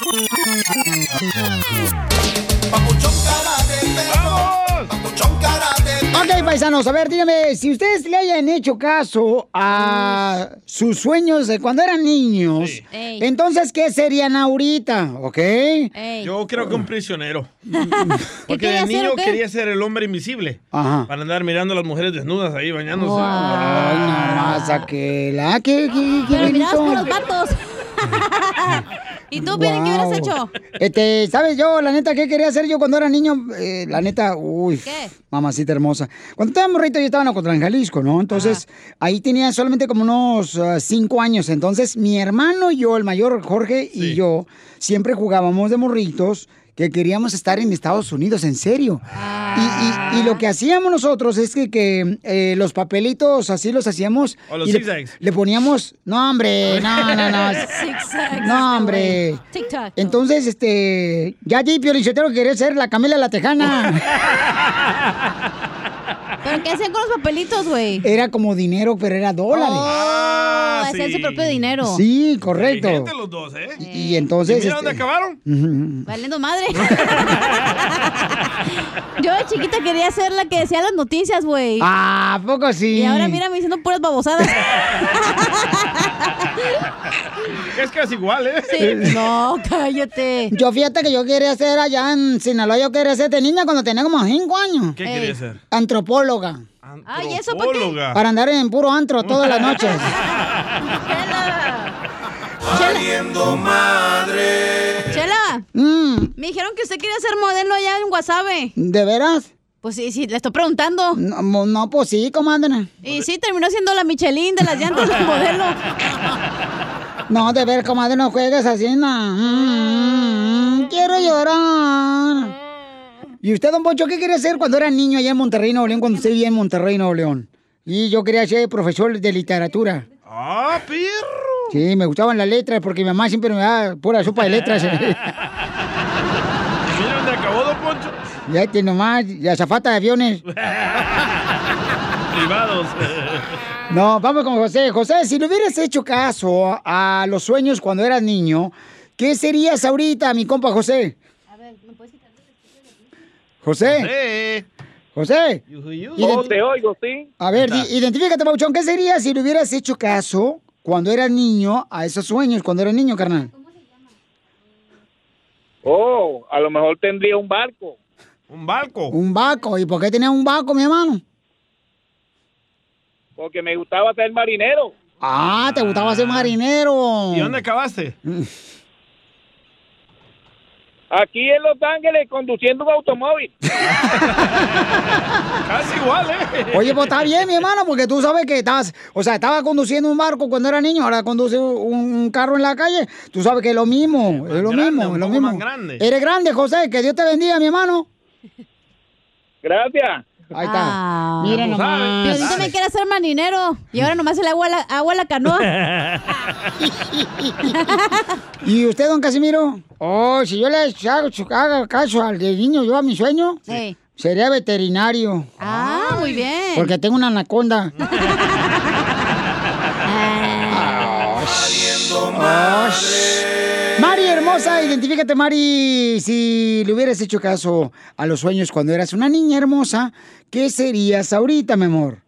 Ok, paisanos, a ver, dígame, si ustedes le hayan hecho caso a sus sueños de cuando eran niños, entonces, ¿qué serían ahorita? ¿Ok? Yo creo que un prisionero. Porque de niño quería ser el hombre invisible. Ajá. Para andar mirando a las mujeres desnudas ahí bañándose. Ay, nomás aquel. ¿ah? ¿Qué, qué, qué Pero por los vatos. ¿Y tú, Piolín, qué hubieras hecho? Este, ¿sabes yo, la neta, qué quería hacer yo cuando era niño? Eh, la neta, uy, ¿Qué? mamacita hermosa. Cuando estaba morrito yo estaba en Ocotlán, Jalisco, ¿no? Entonces, ahí tenía solamente como unos ah, cinco años. Entonces, mi hermano y yo, el mayor Jorge y yo, siempre jugábamos de morritos que queríamos estar en Estados Unidos, en serio. Y, y- y lo que hacíamos nosotros es que, que, eh, los papelitos así los hacíamos. O los y le- le poníamos, no hombre, no, no, no. No, hombre. TikTok. Entonces, este, ya Piolichotero quería ser la Camila la Tejana. ¿Pero qué hacían con los papelitos, güey? Era como dinero, pero era dólares. Oh, hacían su propio dinero. Sí, correcto. Los dos, ¿eh? Y, y entonces. ¿Y mira dónde este, acabaron? ujú. Valiendo madre. Yo de chiquita quería ser la que decía las noticias, güey. Ah, ¿a poco sí? Y ahora mírame diciendo puras babosadas. Es casi igual, ¿eh? Sí. No, cállate. Yo fíjate que yo quería ser allá en Sinaloa, yo quería ser de niña cuando tenía como 5 años. ¿Qué quería ser? Antropóloga. Ay, ¿eso para qué? Antropóloga. Para andar en puro antro todas las noches. Valiendo madre. Chela, Mm, me dijeron que usted quería ser modelo allá en Guasave. ¿De veras? Pues sí, sí, le estoy preguntando. No, no, pues sí, comadre. Y sí, terminó siendo la Michelin de las llantas del modelo. No, de ver, comadre, no juegues así, no. Mm, quiero llorar. ¿Y usted, don Poncho, qué quería hacer cuando era niño allá en Monterrey, Nuevo León, cuando usted vivía en Monterrey, Nuevo León? Y yo quería ser profesor de literatura. ¡Ah, perro! Sí, me gustaban las letras porque mi mamá siempre me daba pura sopa de letras. ¿Y mira dónde acabó, don Poncho? ya te nomás, la zafata de aviones. Privados. No, vamos con José. José, si le hubieras hecho caso a los sueños cuando eras niño, ¿qué serías ahorita, mi compa José? José. José. Oh, te oigo, sí. A ver, di- identifícate, Pauchón. ¿Qué sería si le hubieras hecho caso cuando eras niño a esos sueños, cuando eras niño, carnal? Oh, a lo mejor tendría un barco. ¿Un barco? Un vaco. ¿Y por qué tenías un vaco, mi hermano? Porque me gustaba ser marinero. Ah, te gustaba ser marinero. ¿Y dónde acabaste? Aquí en Los Ángeles conduciendo un automóvil. Casi igual, ¿eh? Oye, pues está bien, mi hermano, porque tú sabes que estás, o sea, estaba conduciendo un barco cuando era niño, ahora conduce un un carro en la calle. Tú sabes que es lo mismo, es lo grande, mismo, es lo mismo. más grande. Eres grande, José, que Dios te bendiga, mi hermano. Gracias. Ahí está. Ah. Mira nomás. Piolín también quiere ser marinero. Y ahora nomás se le agua a la, agua a la canoa. ¿Y usted, don Casimiro? Oh, si yo le hago, haga caso al de niño, yo a mi sueño, Sí. sería veterinario. Ah, muy bien. Porque tengo una anaconda. Mari hermosa, identifícate Mari, si le hubieras hecho caso a los sueños cuando eras una niña hermosa, ¿qué serías ahorita, mi amor?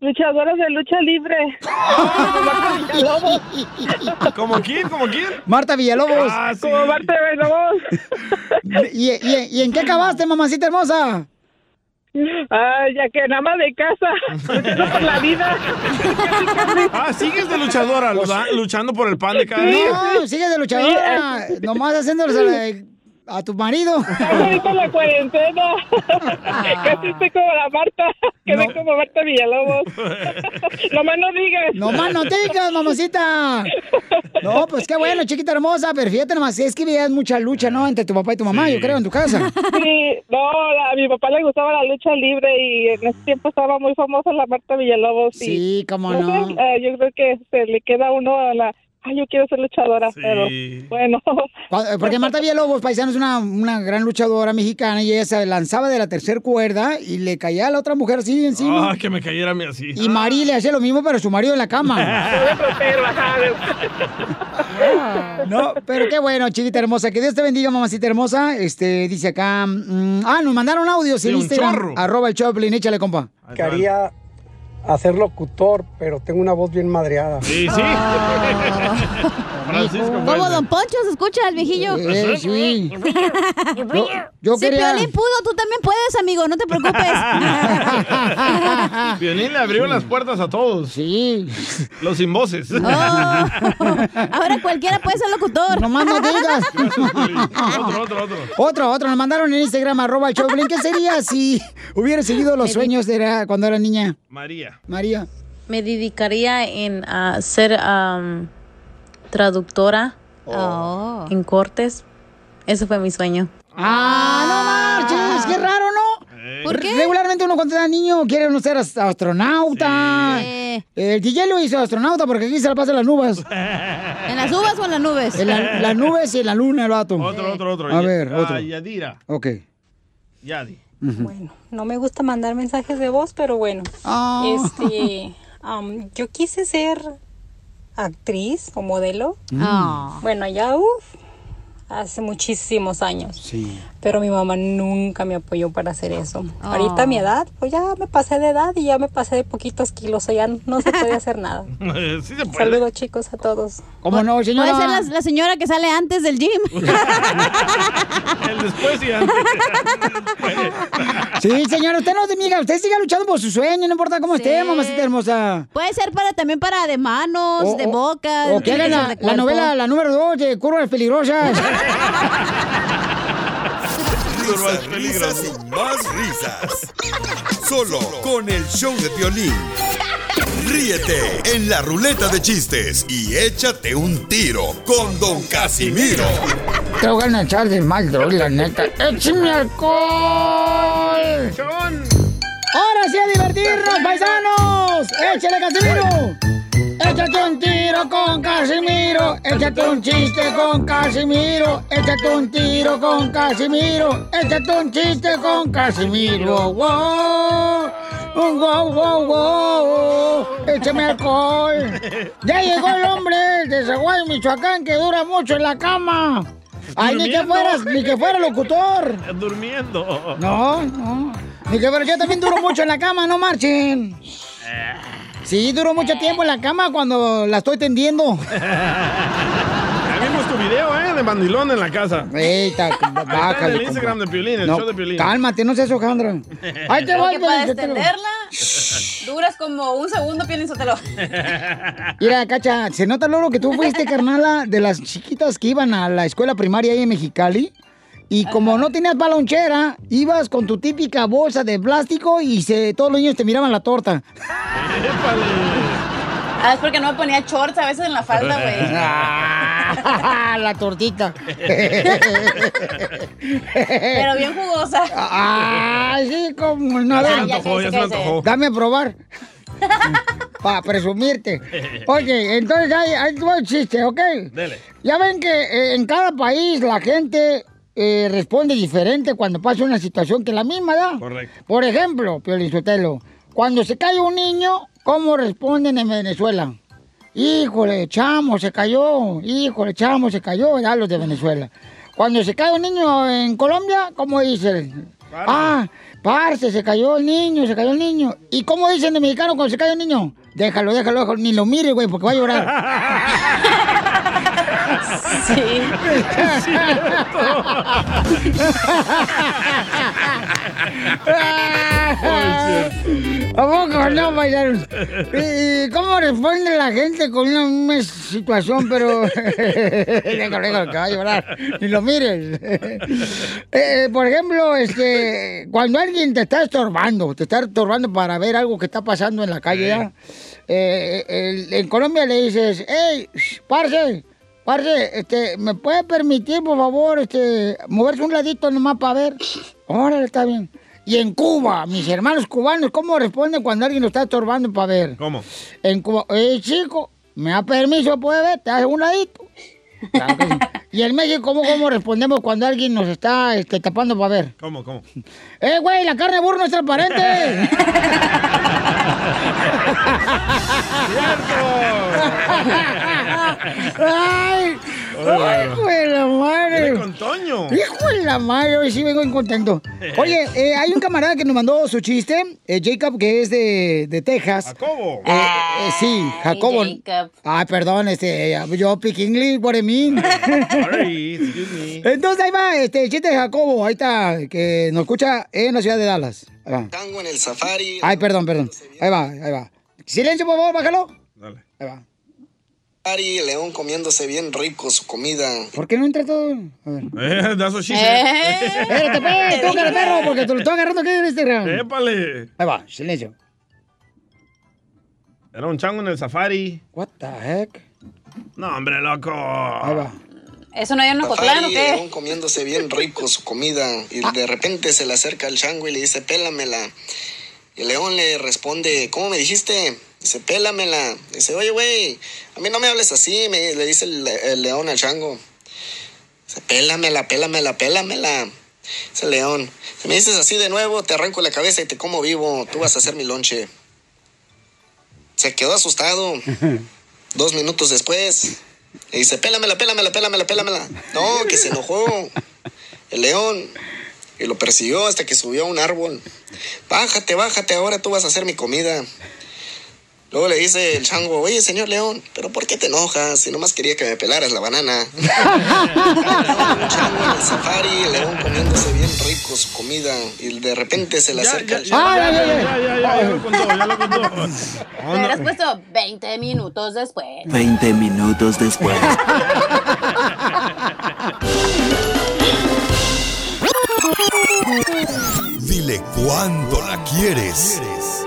Luchadoras de lucha libre. ¿Como quién? ¿Como quién? Marta Villalobos. Ah, sí. Como Marta Villalobos. ¿Y, y, y en qué acabaste, mamacita hermosa? Ay, ya que nada más de casa, luchando por la vida. Ah, sigues de luchadora, luchando por el pan de cada día. No, sigue de luchadora, nomás haciéndoles a, tu marido. Ahorita la cuarentena. Casi estoy como la Marta. Quedé como Marta Villalobos. Nomás no digas. No más no digas, mamacita. No, pues qué bueno, chiquita hermosa, pero fíjate nomás, es que veías mucha lucha, ¿no? Entre tu papá y tu mamá, yo creo, en tu casa. Sí, no, a mi papá le gustaba la lucha libre y en ese tiempo estaba muy famosa la Marta Villalobos. y, Sí, cómo no. sé, eh, yo creo que se le queda a uno a la... Ay, yo quiero ser luchadora, pero bueno. Porque Marta Villalobos, paisano, es una, una gran luchadora mexicana y ella se lanzaba de la tercera cuerda y le caía a la otra mujer así encima. Ah, que me cayera a mí así. Y Mari le hacía lo mismo, pero su marido en la cama. No, pero qué bueno, chiquita hermosa. Que Dios te bendiga, mamacita hermosa. Este, dice acá. mm, ah, nos mandaron audios en Sí, un Instagram. chorro. Arroba el Choplin, échale, compa. Quería hacer locutor, pero tengo una voz bien madreada. Sí, sí. Francisco Como. Don Poncho se escucha el viejillo. Eh, sí. Yo, yo si quería. Piolín pudo, tú también puedes, amigo, no te preocupes. Violín le abrió las puertas a todos. Sí. Los sin voces. Oh. Ahora cualquiera puede ser locutor. Nomás no digas. otro, otro, otro. Otro, otro, nos mandaron en Instagram, arroba el Choplin. ¿Qué sería si hubiera seguido los sueños de cuando era niña? María. María. Me dedicaría en a ser am, traductora Oh. en cortes. Ese fue mi sueño. Ah, no marches, qué raro, ¿no? ¿Por qué? Regularmente uno cuando era niño quiere uno ser ast- astronauta. Sí. El DJ lo hizo astronauta porque aquí se la pasa en las nubes. ¿En las uvas o en las nubes? En la- las nubes y en la luna, el vato. Otro, otro, otro. A ver, Ah, otro. Yadira. Ok. Yadi. Bueno, no me gusta mandar mensajes de voz, pero bueno. Ah. Este, am, yo quise ser actriz o modelo. Ah. Bueno, ya, uff, hace muchísimos años. Sí. Pero mi mamá nunca me apoyó para hacer eso. Ah. Ahorita a mi edad, pues ya me pasé de edad y ya me pasé de poquitos kilos, o sea, ya no se puede hacer nada. sí se puede. Saludos chicos a todos. ¿Cómo no, señora? Puede ser la, la señora que sale antes del gym. El después y antes. Sí, señora, usted no se miga, usted siga luchando por su sueño, no importa cómo esté, mamacita hermosa. Puede ser para también para de manos, O- de boca. O que la, la novela, la número dos de Curvas Peligrosas. Risas, risas y más risas. Solo con el show de violín. Ríete en la ruleta de chistes y échate un tiro con Don Casimiro. Te voy a echar de mal, droga, la neta. ¡Échame alcohol! ¡Ahora sí a divertirnos, paisanos! ¡Échale, Casimiro! Échate un tiro con Casimiro, échate un chiste con Casimiro, échate un tiro con Casimiro, échate un chiste con Casimiro. ¡Wow! ¡Wow, wow, wow! ¡Échame alcohol! Ya llegó el hombre de Zaguay, Michoacán, que dura mucho en la cama. Ay, ni que fueras, ni que fuera locutor. Durmiendo. No, no. Ni que fuera, yo también duro mucho en la cama, no marchen. Sí, duro mucho tiempo en la cama cuando la estoy tendiendo. Ya vimos tu video, ¿eh? De mandilón en la casa. En bájale. el Instagram de Piolín, el No, show de Piolín. Cálmate, no seas Alejandra. Ahí te voy, para extenderla, duras como un segundo, Piolín Sotelo. Mira, Cacha, se nota luego que tú fuiste, carnala, de las chiquitas que iban a la escuela primaria ahí en Mexicali. Y como no tenías balonchera, ibas con tu típica bolsa de plástico y se, todos los niños te miraban la torta. Ah, es porque no me ponía shorts a veces en la falda, güey. la tortita. Pero bien jugosa. Ay, sí, como no. Ya, ya sé, ya ya sé. Dame a probar. Para presumirte. Oye, entonces ahí, ahí el chiste, ¿ok? Dele. Ya ven que eh, en cada país la gente eh, responde diferente cuando pasa una situación que la misma, ¿da? Correcto. Por ejemplo, Piolizotelo, cuando se cae un niño, ¿cómo responden en Venezuela? Híjole, chamo, se cayó. Híjole, chamo, se cayó, ¿verdad? Los de Venezuela. Cuando se cae un niño en Colombia, ¿cómo dicen? Ah, parce, se cayó el niño, se cayó el niño. ¿Y cómo dicen de mexicano cuando se cae un niño? Déjalo, déjalo, déjalo, ni lo mire, güey, porque va a llorar. Sí. ¿A poco no, paisanos? ¿Y cómo responde la gente con una misma situación, pero... déjalo, déjalo, que va a llorar. Ni lo mires. Eh, por ejemplo, este, cuando alguien te está estorbando, te está estorbando para ver algo que está pasando en la calle, ¿ya? Eh, el- en Colombia le dices, hey, parce, parce, este, ¿me puede permitir, por favor, este, moverse un ladito nomás para ver? Órale, está bien. Y en Cuba, mis hermanos cubanos, ¿cómo responden cuando alguien lo está estorbando para ver? ¿Cómo? En Cuba, eh, chico, ¿me da permiso? ¿Puede ver? ¿Te hace un ladito? Claro que sí. Y en México, ¿cómo, cómo respondemos cuando alguien nos está este, tapando para ver? ¿Cómo, cómo? ¡Eh, güey, la carne de burro no es transparente! ¡Ay! ¡Ay, hijo de la madre! Con Toño. ¡Hijo de la madre! Hoy sí vengo contento. Oye, eh, hay un camarada que nos mandó su chiste, eh, Jacob, que es de, de Texas. Jacobo. Eh, eh, sí, Jacobo. Jacob. Ay, perdón, este, yo pick English, what I mean. Sorry, excuse me. Entonces ahí va, este, el chiste de Jacobo, ahí está, que nos escucha en la ciudad de Dallas. Ahí va. Tango en el safari. Ay, perdón, perdón. Ahí va, ahí va. Silencio, por favor, bájalo. Dale. Ahí va. León comiéndose bien rico su comida. ¿Por qué no entra todo? A ver. Eh, that's what she Eh. Espérate, pues, tócale, perro, porque te lo estoy agarrando aquí en Instagram. Épale. Ahí va, silencio. Era un chango en el safari. What the heck? No, hombre, loco. Ahí va. ¿Eso no hay en Ocotlán o Safari, León qué? comiéndose bien rico su comida. Y de repente se le acerca el chango y le dice, pélamela. Y el león le responde, ¿cómo me dijiste? Dice, pélamela. Dice, oye, güey, a mí no me hables así, me, le dice el, el león al chango. Dice, pélamela, pélamela, pélamela. Dice el león, si me dices así de nuevo, te arranco la cabeza y te como vivo. Tú vas a hacer mi lonche. Se quedó asustado. Dos minutos después, le dice, pélamela, pélamela, pélamela, pélamela. No, que se enojó el león y lo persiguió hasta que subió a un árbol. Bájate, bájate, ahora tú vas a hacer mi comida. Luego le dice el chango, oye, señor león, ¿pero por qué te enojas? Si nomás quería que me pelaras la banana. un chango en el safari, el león comiéndose bien rico su comida y de repente se le acerca ya, el ya, chango. ya, lo contó, ya lo contó. Me hubieras puesto 20 minutos después. 20 minutos después. Dile cuándo la quieres.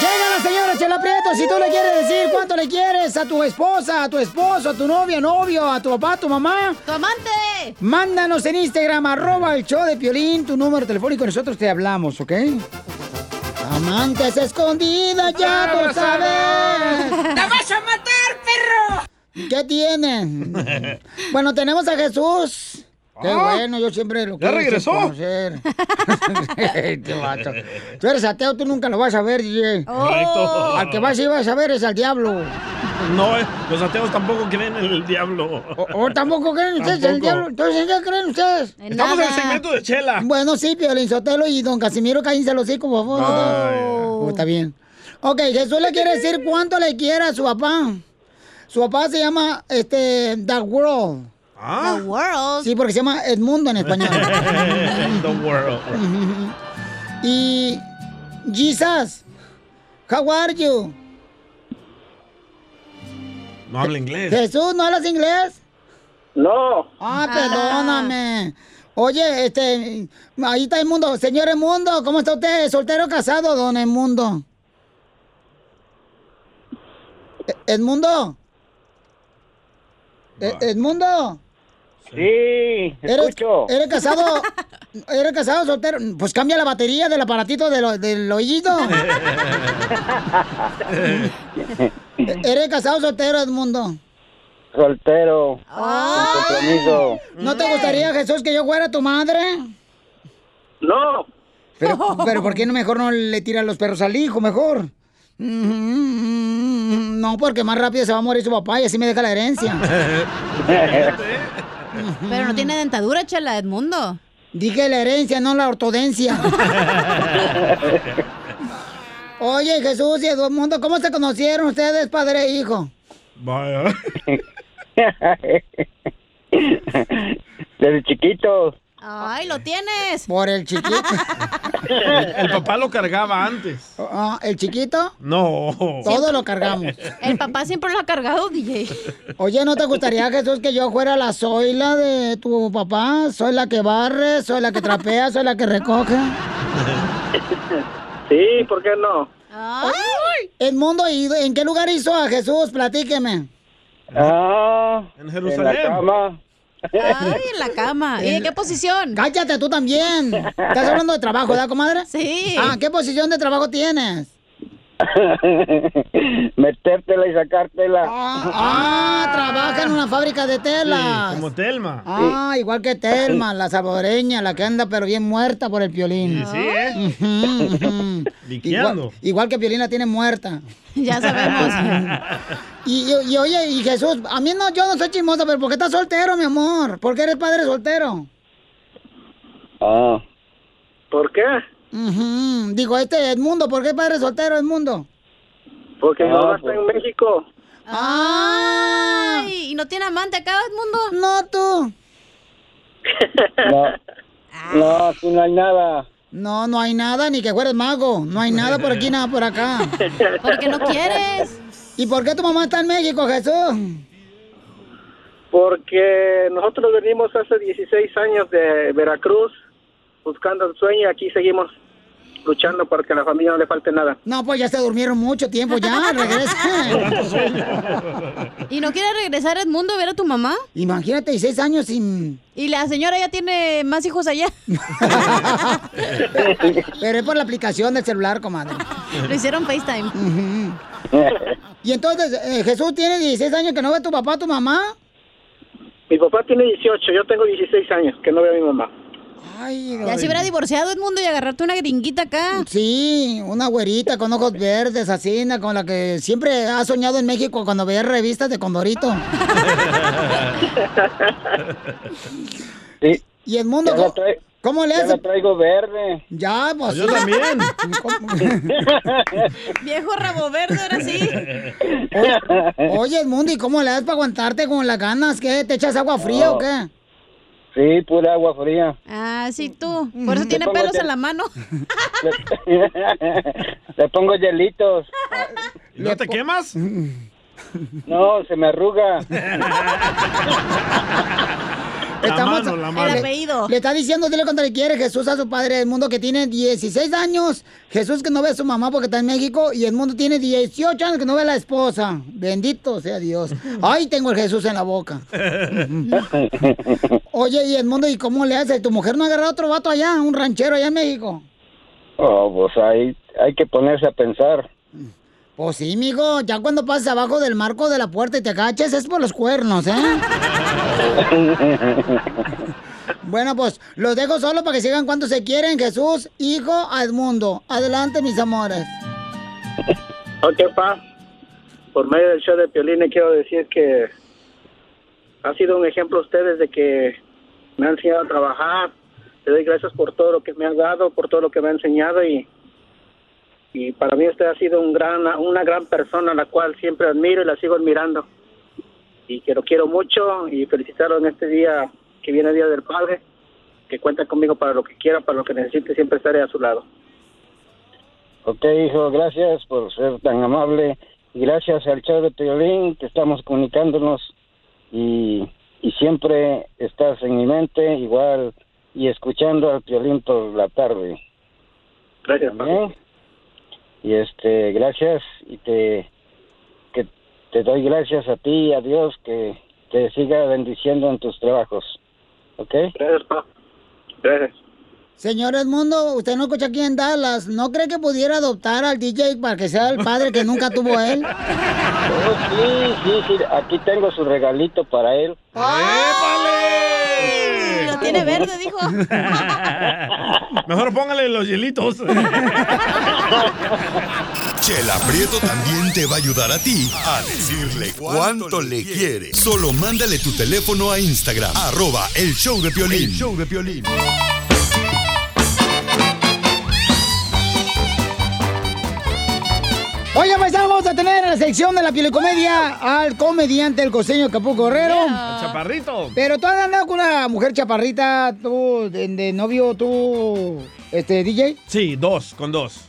Llega la señora Chela Prieto, si tú le quieres decir cuánto le quieres a tu esposa, a tu esposo, a tu novia, novio, a tu papá, a tu mamá. ¡Tu amante! Mándanos en Instagram, arroba el show de Piolín, tu número telefónico, nosotros te hablamos, ¿ok? Amantes escondidas, ya tú sabes. ¡La vas a matar, perro! ¿Qué tienen? Bueno, tenemos a Jesús. Qué Ah. bueno, yo siempre lo ¿Ya quise regresó? conocer. Qué vato. Tú eres ateo, tú nunca lo vas a ver, DJ. Correcto. Al que vas y vas a ver es al diablo. No, eh, los ateos tampoco creen en el diablo. ¿O tampoco creen ustedes en el diablo? Entonces, ¿en qué creen ustedes? Estamos en el segmento de Chela. Bueno, sí, Piolín Sotelo y don Casimiro, cállense los hocico, por favor. Oh, está bien. Ok, Jesús le quiere decir cuánto le quiere a su papá. Su papá se llama, este, The World. Ah. The World. Sí, porque se llama Edmundo en español. The world. y Jesus, how are you? No habla inglés. Jesús, ¿no hablas inglés? No. Ah, perdóname. Oye, este, ahí está Edmundo. Señor Edmundo, ¿cómo está usted? ¿Soltero o casado, don Edmundo? E- ¿Edmundo? E- ¿Edmundo? Sí, ¿Eres, escucho. ¿Eres casado? ¿Eres casado soltero? Pues cambia la batería del aparatito de lo- del oído. ¿Eres casado soltero, Edmundo? Soltero. Compromiso. ¿No te gustaría, Jesús, que yo fuera tu madre? No. Pero, pero ¿por qué no mejor no le tiran los perros al hijo, mejor? No, porque más rápido se va a morir su papá y así me deja la herencia. Pero no tiene dentadura, chela, Edmundo. Dije la herencia, no la ortodencia. Oye, Jesús y Edmundo, ¿cómo se conocieron ustedes, padre e hijo? Vaya. Desde chiquito. Ay, lo tienes. Por el chiquito. El, el papá lo cargaba antes. Ah, ¿El chiquito? No. Todo lo cargamos. El papá siempre lo ha cargado, DJ. Oye, ¿no te gustaría, Jesús, que yo fuera la zoila de tu papá? Soy la que barre, soy la que trapea, soy la que recoge. Sí, ¿por qué no? Edmundo, ¿y en qué lugar hizo a Jesús? Platíqueme. Ah, En Jerusalén. En la cama. Ay, en la cama. ¿Y en qué posición? Cállate tú también. Estás hablando de trabajo, ¿verdad, comadre? Sí. Ah, ¿qué posición de trabajo tienes? Metértela y sacártela. Ah, trabaja en una fábrica de telas. Como Telma. Ah, igual que Telma, la saboreña, la que anda pero bien muerta por el piolín. Sí, sí, ¿eh? Igual, igual que Piolín la tiene muerta. Ya sabemos. Y, y- y, oye, y Jesús, a mí no, yo no soy chismosa, pero ¿por qué estás soltero, mi amor? ¿Por qué eres padre soltero? Ah. ¿Por qué? Ujú. Digo, este Edmundo, ¿por qué padre soltero, Edmundo? Porque mi Ah, mamá está en México. Ay, ¿y no tiene amante acá, Edmundo? No, tú. No, no, aquí no hay nada. No, no hay nada, ni que fueres mago. No hay nada por aquí, nada por acá. Porque no quieres. ¿Y por qué tu mamá está en México, Jesús? Porque nosotros venimos hace 16 años de Veracruz buscando el sueño y aquí seguimos luchando para que a la familia no le falte nada. No, pues ya se durmieron mucho tiempo, ya, regresa. ¿Y no quieres regresar a Edmundo a ver a tu mamá? Imagínate, 16 años sin... Y la señora ya tiene más hijos allá. Pero es por la aplicación del celular, comadre. Lo hicieron FaceTime. Y entonces, eh, Jesús tiene 16 años que no ve a tu papá, tu mamá. Mi papá tiene 18, yo tengo 16 años que no veo a mi mamá. Ay, Ya se hubiera divorciado Edmundo y agarrarte una gringuita acá. Sí, una güerita con ojos verdes, así, con la que siempre ha soñado en México cuando veía revistas de Condorito. Sí. Y Edmundo, Ya ¿cómo, cómo le Ya hace? la traigo verde. Ya, pues Yo también. Viejo rabo verde, ahora sí. Oye, oye, Edmundo, ¿y cómo le das para aguantarte con las ganas? ¿Qué? ¿Te echas agua fría o qué? Sí, pura agua fría. Ah, sí, tú. Por eso tiene pelos en la mano. Le pongo hielitos. ¿No te quemas? No, se me arruga. mano, la mano. El apellido. Le está diciendo, dile cuando le quiere Jesús a su padre Edmundo que tiene 16 años. Jesús que no ve a su mamá porque está en México. Y Edmundo tiene 18 años que no ve a la esposa. Bendito sea Dios. Ay, tengo el Jesús en la boca. Oye, y Edmundo, ¿y cómo le hace? ¿Tu mujer no ha agarrado otro vato allá? Un ranchero allá en México. Oh, pues ahí hay que ponerse a pensar. Pues sí, mijo. Ya cuando pasas abajo del marco de la puerta y te agaches es por los cuernos, ¿eh? Bueno, pues los dejo solo para que sigan cuando se quieren. Jesús, hijo, a Edmundo. Adelante, mis amores. Ok, pa. Por medio del show de Piolín quiero decir que ha sido un ejemplo ustedes de que me han enseñado a trabajar. Le doy gracias por todo lo que me han dado, por todo lo que me ha enseñado y, y para mí usted ha sido un gran, una gran persona a la cual siempre admiro y la sigo admirando. Y que lo quiero mucho y felicitarlo en este día que viene el Día del Padre, que cuenta conmigo para lo que quiera, para lo que necesite, siempre estaré a su lado. Ok, hijo, gracias por ser tan amable. Y gracias al show de Piolín que estamos comunicándonos. Y, y siempre estás en mi mente, igual, y escuchando al Piolín por la tarde. Gracias. Y este, gracias. Y te, que te doy gracias a ti y a Dios que te siga bendiciendo en tus trabajos. ¿Ok? Gracias, pa. Gracias. Señor Edmundo, usted no escucha aquí en Dallas. ¿No cree que pudiera adoptar al DJ para que sea el padre que nunca tuvo él? Oh, sí, sí, sí. Aquí tengo su regalito para él. Lo tiene verde, dijo. Mejor póngale los hielitos. Chela Prieto también te va a ayudar a ti a decirle cuánto le quiere. Solo mándale tu teléfono a Instagram, arroba el show de Piolín. El show de Piolín. Oye, paisano, vamos a tener en la sección de la pielicomedia al comediante El Costeño Capuco Guerrero. Chaparrito. Pero tú has andado con una mujer chaparrita, tú, de, de novio, tú, este, DJ. Sí, dos, con dos.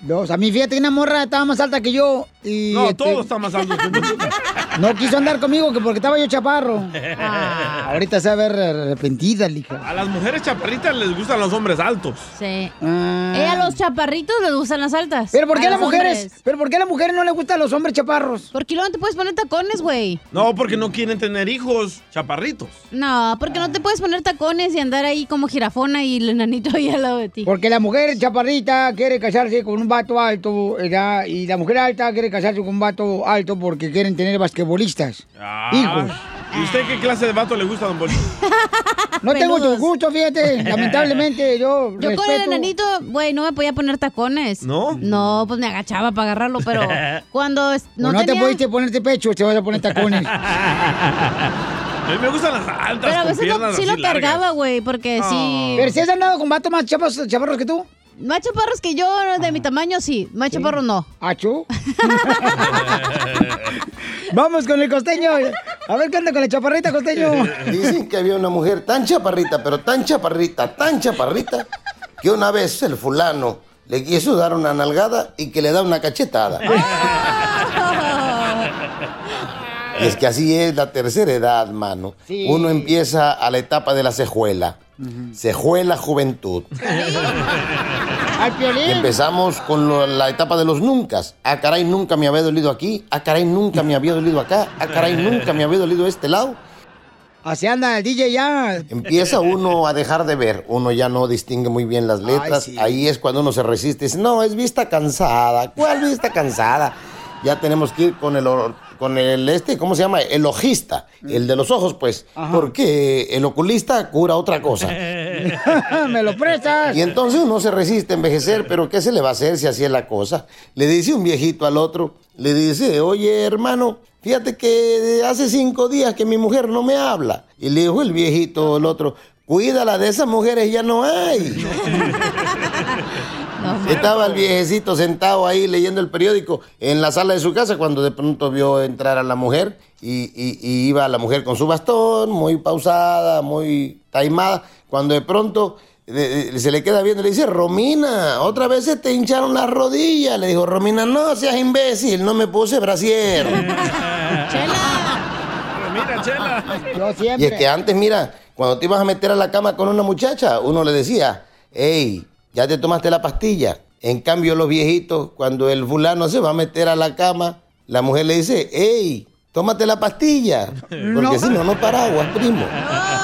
Dos. A mí, fíjate, que una morra estaba más alta que yo. Y, No, este, todo está más alto que. No quiso andar conmigo que porque estaba yo chaparro. Ah, ahorita se va a ver arrepentida, lija. A las mujeres chaparritas les gustan los hombres altos. Sí. Ah. Eh, a los chaparritos les gustan las altas. ¿Pero por qué a las mujeres? hombres. ¿Pero por qué a las mujeres no les gustan los hombres chaparros? Porque luego no te puedes poner tacones, güey. No, porque no quieren tener hijos chaparritos. No, porque no te puedes poner tacones y andar ahí como jirafona y el enanito ahí al lado de ti. Porque la mujer chaparrita quiere casarse con un un vato alto ¿verdad? y la mujer alta quiere casarse con un vato alto porque quieren tener basquetbolistas. Ah. Hijos. ¿Y usted qué clase de vato le gusta, don Bolívar? No tengo tu gusto, fíjate. Lamentablemente, yo. Yo con el enanito, güey, no me podía poner tacones. ¿No? No, pues me agachaba para agarrarlo, pero cuando es- No, no, no te pudiste ponerte pecho, te vas a poner tacones. A mí me gustan las altas, Pero a con veces lo- piernas sí lo largas. cargaba, güey, porque sí... Pero si has andado con vatos más chaparros que tú. Más chaparros que yo, de mi tamaño, sí. Más chaparros no. ¿Achu? Vamos con el costeño. A ver qué anda con la chaparrita, costeño. Dicen que había una mujer tan chaparrita, pero tan chaparrita, tan chaparrita, que una vez el fulano le quiso dar una nalgada y que le da una cachetada. Y es que así es la tercera edad, mano. Sí. Uno empieza a la etapa de la cejuela. Cejuela juventud. Y empezamos con lo- la etapa de los nuncas. Ah, caray, nunca me había dolido aquí. Ah, caray, nunca me había dolido acá. Ah, caray, nunca me había dolido este lado. Así anda el DJ ya. Empieza uno a dejar de ver, uno ya no distingue muy bien las letras, ahí es cuando uno se resiste dice, no, es vista cansada, ¿cuál vista cansada? Ya tenemos que ir con el, con el este, ¿cómo se llama? El ojista, el de los ojos, pues, porque el oculista cura otra cosa. Me lo prestas. Y entonces uno se resiste a envejecer, pero ¿qué se le va a hacer si así es la cosa? Le dice un viejito al otro, le dice, oye hermano, fíjate que hace cinco días que mi mujer no me habla. Y le dijo el viejito al otro, cuídala de esas mujeres, ya no hay. Estaba el viejecito sentado ahí leyendo el periódico en la sala de su casa cuando de pronto vio entrar a la mujer y, y- y iba la mujer con su bastón, muy pausada, muy taimada, cuando de pronto se le queda viendo y le dice, Romina, otra vez se te hincharon las rodillas. Le dijo, Romina, no seas imbécil, no me puse brasier. Mira, chela. Yo Y siempre. es que antes, mira, cuando te ibas a meter a la cama con una muchacha, uno le decía, hey, ya te tomaste la pastilla. En cambio, los viejitos, cuando el fulano se va a meter a la cama, la mujer le dice, hey, tómate la pastilla. Porque No. si no, no paraguas, primo.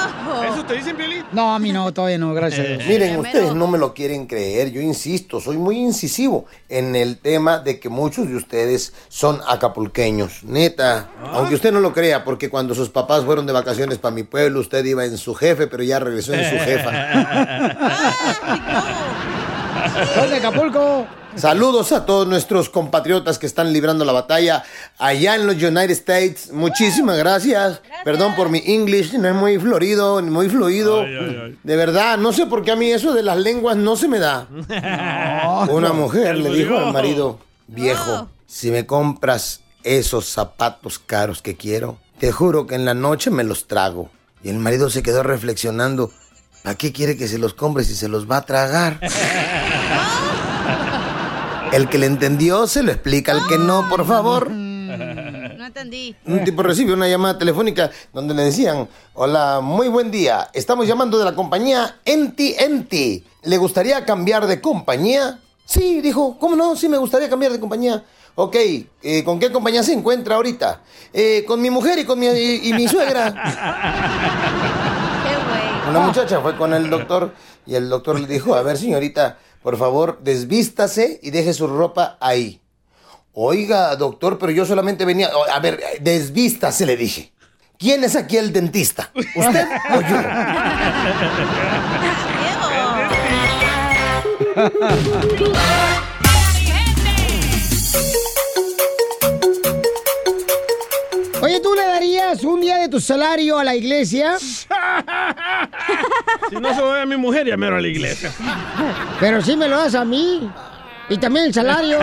¿Eso te dicen, Piolín? No, a mí no, todavía no, gracias a Dios. Miren, ustedes no me lo quieren creer, yo insisto, soy muy incisivo en el tema de que muchos de ustedes son acapulqueños, neta, aunque usted no lo crea, porque cuando sus papás fueron de vacaciones para mi pueblo, usted iba en su jefe, pero ya regresó en su jefa. Soy de Acapulco. Saludos a todos nuestros compatriotas que están librando la batalla allá en los United States. Muchísimas gracias. Perdón por mi English, no es muy florido, ni muy fluido. De verdad, no sé por qué a mí eso de las lenguas no se me da. Una mujer le dijo al marido, viejo, si me compras esos zapatos caros que quiero, te juro que en la noche me los trago. Y el marido se quedó reflexionando, ¿para qué quiere que se los compre si se los va a tragar? El que le entendió se lo explica al que no, por favor. No entendí. Un tipo recibe una llamada telefónica donde le decían, hola, muy buen día, estamos llamando de la compañía Enti Enti. ¿Le gustaría cambiar de compañía? Sí, dijo, ¿cómo no? Sí, me gustaría cambiar de compañía. Ok, eh, ¿con qué compañía se encuentra ahorita? "Eh, con mi mujer y con mi, y, y mi suegra. Una muchacha fue con el doctor y el doctor le dijo, a ver señorita, por favor, desvístase y deje su ropa ahí. Oiga, doctor, pero yo solamente venía... A ver, desvístase, le dije. ¿Quién es aquí el dentista? ¿Usted o yo? darías un día de tu salario a la iglesia? Si no se lo doy a mi mujer, ya mero a la iglesia. Pero sí me lo das a mí. Y también el salario.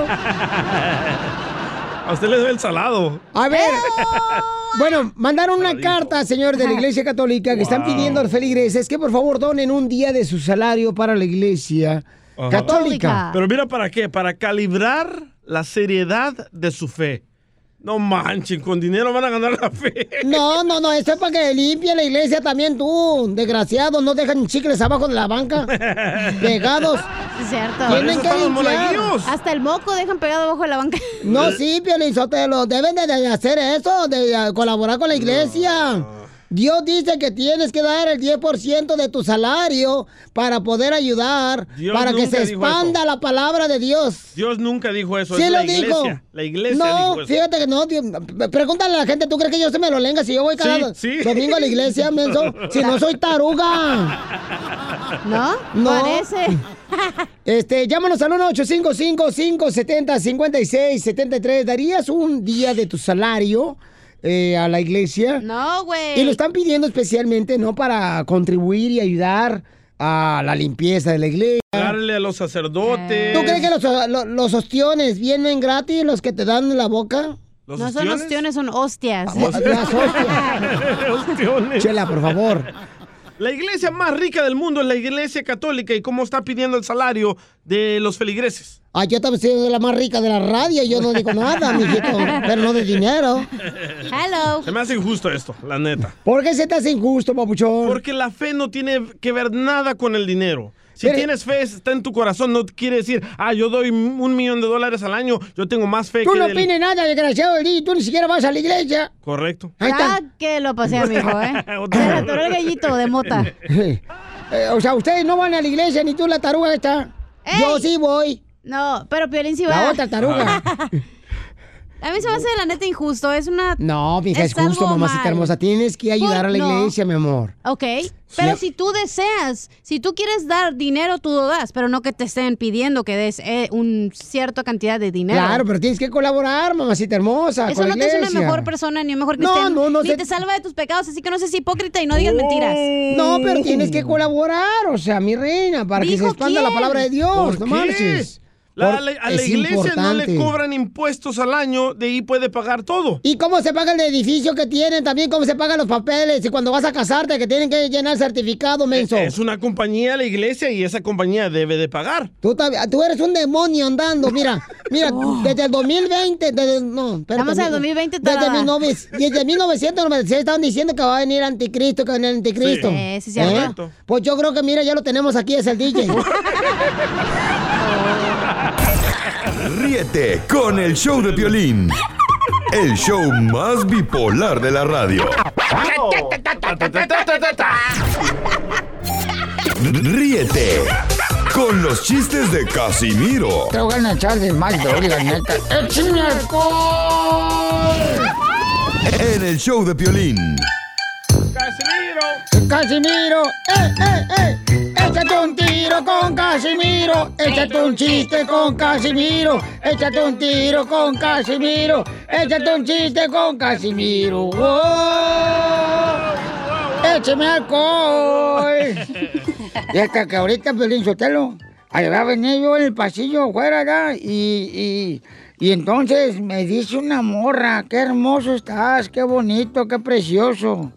A usted le doy el salado. A ver. Bueno, mandaron una carta, señor, de la Iglesia Católica que están pidiendo a los feligreses que por favor donen un día de su salario para la Iglesia Ajá. Católica. Pero mira, ¿para qué? Para calibrar la seriedad de su fe. No manchen, con dinero van a ganar la fe. No, no, no, esto es para que limpie la iglesia también tú, desgraciado, no dejan chicles abajo de la banca, pegados. Es cierto. Tienen que limpiar. Hasta el moco dejan pegado abajo de la banca. No, sí, Piolizotelo, deben de, de hacer eso, de, de colaborar con la iglesia. Dios dice que tienes que dar el 10% de tu salario para poder ayudar, Dios para que nunca se dijo expanda la palabra de Dios. Dios nunca dijo eso, Sí es lo la dijo. iglesia. La iglesia no, dijo eso. fíjate que no, Dios- pregúntale a la gente, ¿tú crees que yo se me lo lenga si yo voy cada Sí, sí. domingo a la iglesia, menso? Si no soy taruga. ¿No? No. Parece. Este, llámanos al 1-855-570-5673. ¿Darías un día de tu salario eh, a la iglesia? No, güey. Y lo están pidiendo especialmente, ¿no? Para contribuir y ayudar a la limpieza de la iglesia. Darle a los sacerdotes. ¿Tú crees que los, lo- los ostiones vienen gratis, los que te dan en la boca? ¿Los No son ostiones, son hostias. Las hostias. Ostiones. Chela, por favor. La iglesia más rica del mundo es la iglesia católica y cómo está pidiendo el salario de los feligreses. Ah, yo también soy la más rica de la radio, yo no digo nada, mijito, pero no de dinero. Hello. Se me hace injusto esto, la neta. ¿Por qué se te hace injusto, papuchón? Porque la fe no tiene que ver nada con el dinero. Si Pero- tienes fe, está en tu corazón, no quiere decir, ah, yo doy un millón de dólares al año, yo tengo más fe Tú que no el-". opines nada, desgraciado, y tú ni siquiera vas a la iglesia. Correcto. Ahí está. Ah, que lo pasé, mijo, ¿eh? Se atoró el gallito de mota. Eh, o sea, ustedes no van a la iglesia, ni tú la taruga esta. Yo sí voy. No, pero Piolín sí va. La otra taruga. A mí se me hace la neta injusto. Es una. No, mija, es, Es justo, mamacita mal. hermosa. Tienes que ayudar a la no. iglesia, mi amor. Ok, pero Sí. si tú deseas, si tú quieres dar dinero, tú lo das, pero no que te estén pidiendo que des eh, un cierta cantidad de dinero. Claro, pero tienes que colaborar, mamacita hermosa. Eso con no la te hace una mejor persona ni un mejor No, cristiano. no, no ni sé- te salva de tus pecados, así que no seas hipócrita y no digas mentiras. No, pero tienes que colaborar, o sea, mi reina, para que se ¿Dijo expanda la palabra de Dios. ¿Por no qué? marches. La- Por- la- a la es iglesia no le cobran impuestos al año, de ahí puede pagar todo. ¿Y cómo se paga el edificio que tienen? También cómo se pagan los papeles. Y cuando vas a casarte, que tienen que llenar certificado, menso. Es una compañía la iglesia y esa compañía debe de pagar. Tú, tú eres un demonio andando, mira, mira, desde el 2020, desde, no, espérate, Estamos en el mi- 2020 desde, tarada. 19 desde 1996 estaban diciendo que va a venir anticristo, que va a venir anticristo. Sí, sí, sí, cierto. Pues yo creo que, mira, ya lo tenemos aquí, es el DJ. Ríete con el show de Piolín. El show más bipolar de la radio. Ríete con los chistes de Casimiro Te voy a echar de mal, droga, neta. ¡Échame alcohol! en el show de Piolín. ¡Casimiro! ¡Casimiro! ¡Eh, eh, eh! ¡Échate un tiro con Casimiro! ¡Échate un chiste con Casimiro! ¡Échate un tiro con Casimiro! ¡Échate un chiste con Casimiro! ¡Oh! ¡Écheme alcohol! Y hasta que ahorita, Pelín Sotelo, ahí va a venir yo en el pasillo afuera, ¿verdad? Y, y, y entonces me dice una morra, qué hermoso estás, qué bonito, qué precioso.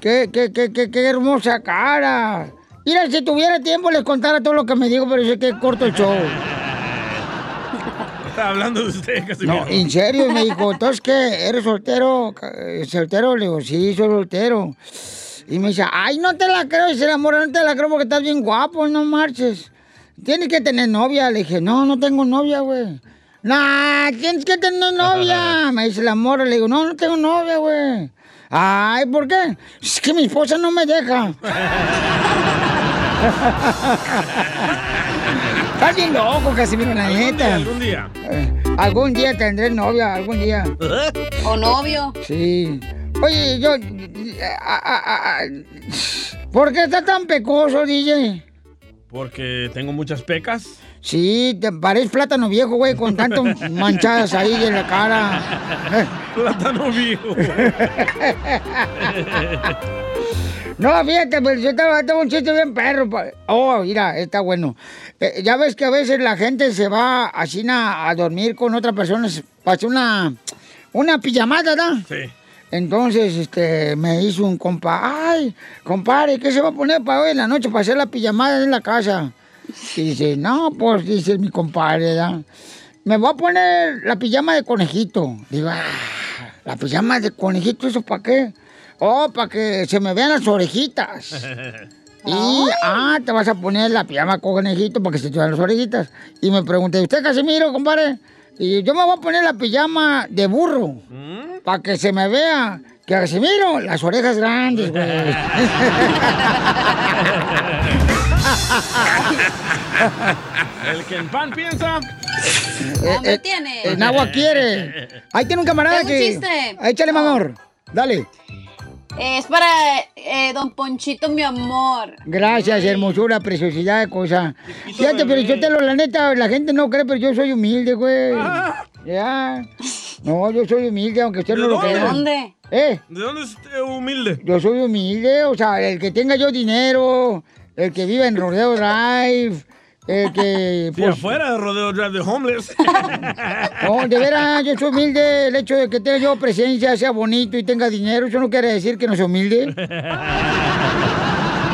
Qué, qué, qué, qué, qué hermosa cara. Mira, si tuviera tiempo les contara todo lo que me dijo, pero sé que corto el show. Está hablando de usted. No, en serio, me dijo, ¿entonces qué? ¿Eres soltero? eh, ¿Soltero? Le digo, sí, soy soltero. Y me dice, ay, no te la creo. Dice la morra, no te la creo porque estás bien guapo, no marches. Tienes que tener novia. Le dije, no, no tengo novia, güey. Nah, tienes que tener novia. Me dice la morra, le digo, no, no tengo novia, güey. Ay, ¿por qué? Es que mi esposa no me deja. Estás bien loco, Casimiro, la neta. Algún día. Eh, algún día tendré novia, algún día. O novio. Sí. Oye, yo... ah, ah, ah, ah, ¿Por qué está tan pecoso, DJ? Porque tengo muchas pecas. Sí, te pareces plátano viejo, güey, con tantas manchadas ahí en la cara. Plátano viejo. No, fíjate, pues yo estaba, un chiste bien perro. Oh, mira, está bueno. Eh, ya ves que a veces la gente se va así a dormir con otra persona, pasa una, una pijamada, ¿verdad? Sí. Entonces, este, me hizo un compa, ay, compadre, ¿qué se va a poner para hoy en la noche para hacer la pijamada en la casa? Y dice, no, pues, dice mi compadre. Me voy a poner la pijama de conejito. Digo, ah, la pijama de conejito, ¿eso para qué? Oh, para que se me vean las orejitas. Y, ah, te vas a poner la pijama con conejito para que se te vean las orejitas. Y me pregunté, ¿usted Casimiro, compadre? Y yo me voy a poner la pijama de burro. Para que se me vea. Que Casimiro, las orejas grandes, güey. El que en pan piensa. Eh, eh, tiene. En agua quiere. Ahí tiene un camarada Tengo un que. chiste. Échale, mi amor. Dale. Es para eh, don Ponchito, mi amor. Gracias, hermosura, preciosidad de cosa. Fíjate, pero yo te lo, la neta, la gente no cree, pero yo soy humilde, güey. Ya. No, yo soy humilde, aunque usted ¿De no lo crea. ¿De dónde? ¿Eh? ¿De dónde es usted humilde? Yo soy humilde, o sea, el que tenga yo dinero, el que viva en Rodeo Drive, el que... Sí, pues, afuera de Rodeo Drive de Homeless. No, de veras, yo soy humilde. El hecho de que tenga yo presencia, sea bonito y tenga dinero, eso no quiere decir que no sea humilde.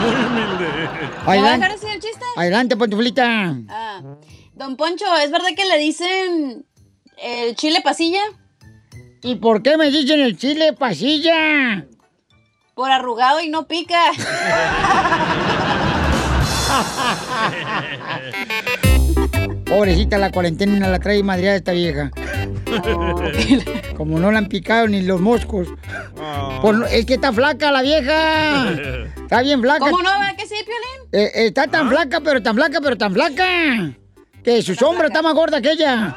Muy humilde. ¿Ya va a Adelante, dejar decir el chiste? adelante, pantuflita. Ah. Don Poncho, ¿es verdad que le dicen el chile pasilla? ¿Y por qué me dicen el chile pasilla? Por arrugado y no pica. Pobrecita, la cuarentena la trae madreada esta vieja. Como no la han picado ni los moscos. Por no- es que está flaca la vieja. Está bien flaca. ¿Cómo no? ¿Verdad que sí, Piolín? Eh, eh, está tan flaca, pero tan flaca, pero tan flaca. Que su sombra está más gorda que ella.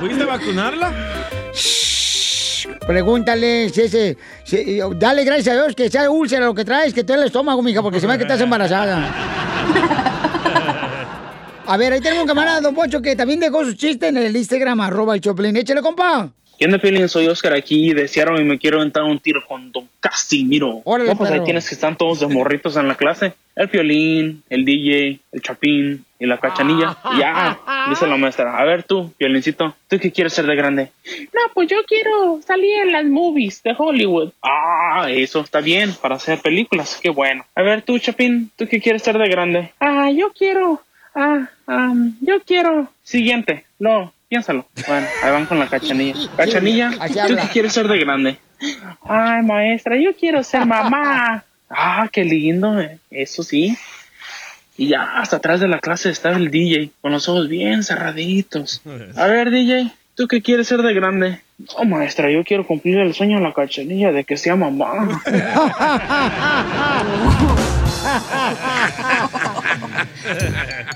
¿Fuiste a vacunarla? Pregúntale si ese. si- dale gracias a Dios que sea úlcera lo que traes, que te el estómago, mija, porque se ve que estás embarazada. A ver, ahí tenemos un camarada, don Poncho, que también dejó su chiste en el Instagram, arroba el Choplin. Échale, compa. ¿Qué onda, Piolín? Soy Oscar aquí de Seattle y me quiero entrar un tiro con Don Casimiro. Órale, no, pues ahí tienes que están todos de morritos en la clase. El Piolín, el DJ, el Chapín y la Cachanilla. Ya, dice la maestra. A ver tú, Piolincito, ¿tú qué quieres ser de grande? No, pues yo quiero salir en las movies de Hollywood. Ah, eso está bien, para hacer películas. Qué bueno. A ver tú, Chapín, ¿tú qué quieres ser de grande? Ah, yo quiero... Ah, am, yo quiero... Siguiente. No, piénsalo. Bueno, ahí van con la Cachanilla. Cachanilla, ¿tú qué quieres ser de grande? Ay, maestra, yo quiero ser mamá. Ah, qué lindo, eh, eso sí. Y ya hasta atrás de la clase estaba el DJ, con los ojos bien cerraditos. A ver, DJ, ¿tú qué quieres ser de grande? Oh, maestra, yo quiero cumplir el sueño de la cachanilla de que sea mamá.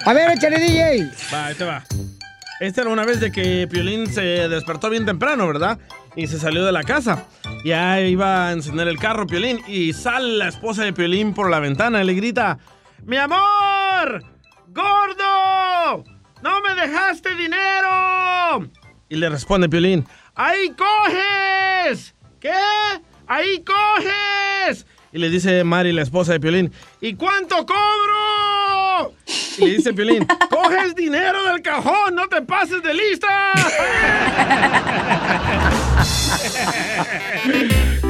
A ver, échale, DJ. Va, ahí va. Esta era una vez de que Piolín se despertó bien temprano, ¿verdad? Y se salió de la casa. Ya iba a encender el carro, Piolín, y sale la esposa de Piolín por la ventana y le grita, ¡Mi amor! ¡Gordo! ¡No me dejaste dinero! Y le responde Piolín, ¡Ahí coges! ¿Qué? ¡Ahí coges! Y le dice Mari, la esposa de Piolín, ¿y cuánto cobro? Y le dice Piolín, ¡coges dinero del cajón! ¡No te pases de lista!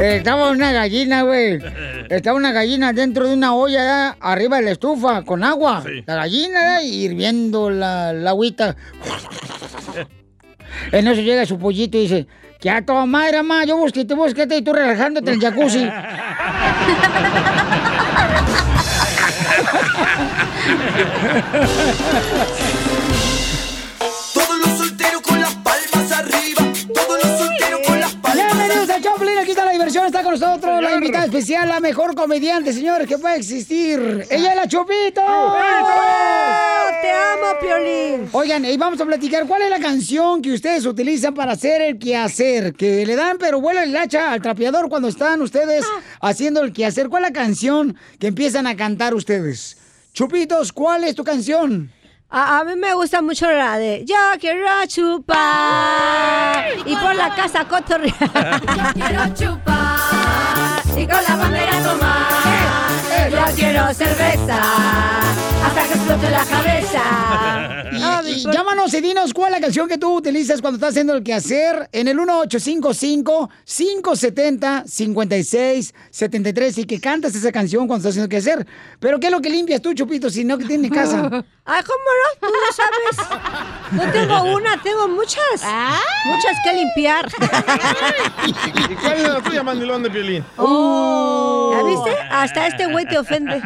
Estaba una gallina, güey. Estaba una gallina dentro de una olla ¿eh? arriba de la estufa con agua. La gallina ¿eh? hirviendo la, la agüita. En eso llega su pollito y dice, que a toda madre, mamá, yo busquete, busquete y tú relajándote en el jacuzzi. Todos los solteros con las palmas arriba. Todos los solteros con las palmas Bienvenidos a Choplin, aquí está la diversión, está con nosotros la invitada especial, la mejor comediante, señores, que puede existir. Ella es la Chupito. Te amo, Piolín. Oigan, y vamos a platicar cuál es la canción que ustedes utilizan para hacer el quehacer, que le dan pero vuela el hacha al trapeador cuando están ustedes haciendo el quehacer. ¿Cuál es la canción que empiezan a cantar ustedes? Chupitos, ¿cuál es tu canción? A, a mí me gusta mucho la de Yo quiero chupar y por la casa cotorrear. Yo quiero chupar y con la bandera tomar. Yo quiero cerveza explote la cabeza. Llámanos y dinos cuál es la canción que tú utilizas cuando estás haciendo el quehacer en el 1855-570-5673 y que cantas esa canción cuando estás haciendo el quehacer. Pero ¿qué es lo que limpias tú, Chupito, si no que tienes casa? Ay, ¿cómo no? Tú no sabes. No tengo una, tengo muchas. Muchas que limpiar. ¿Y cuál es la tuya, mandilón de Piolín? Oh. ¿Ya viste? Hasta este güey te ofende.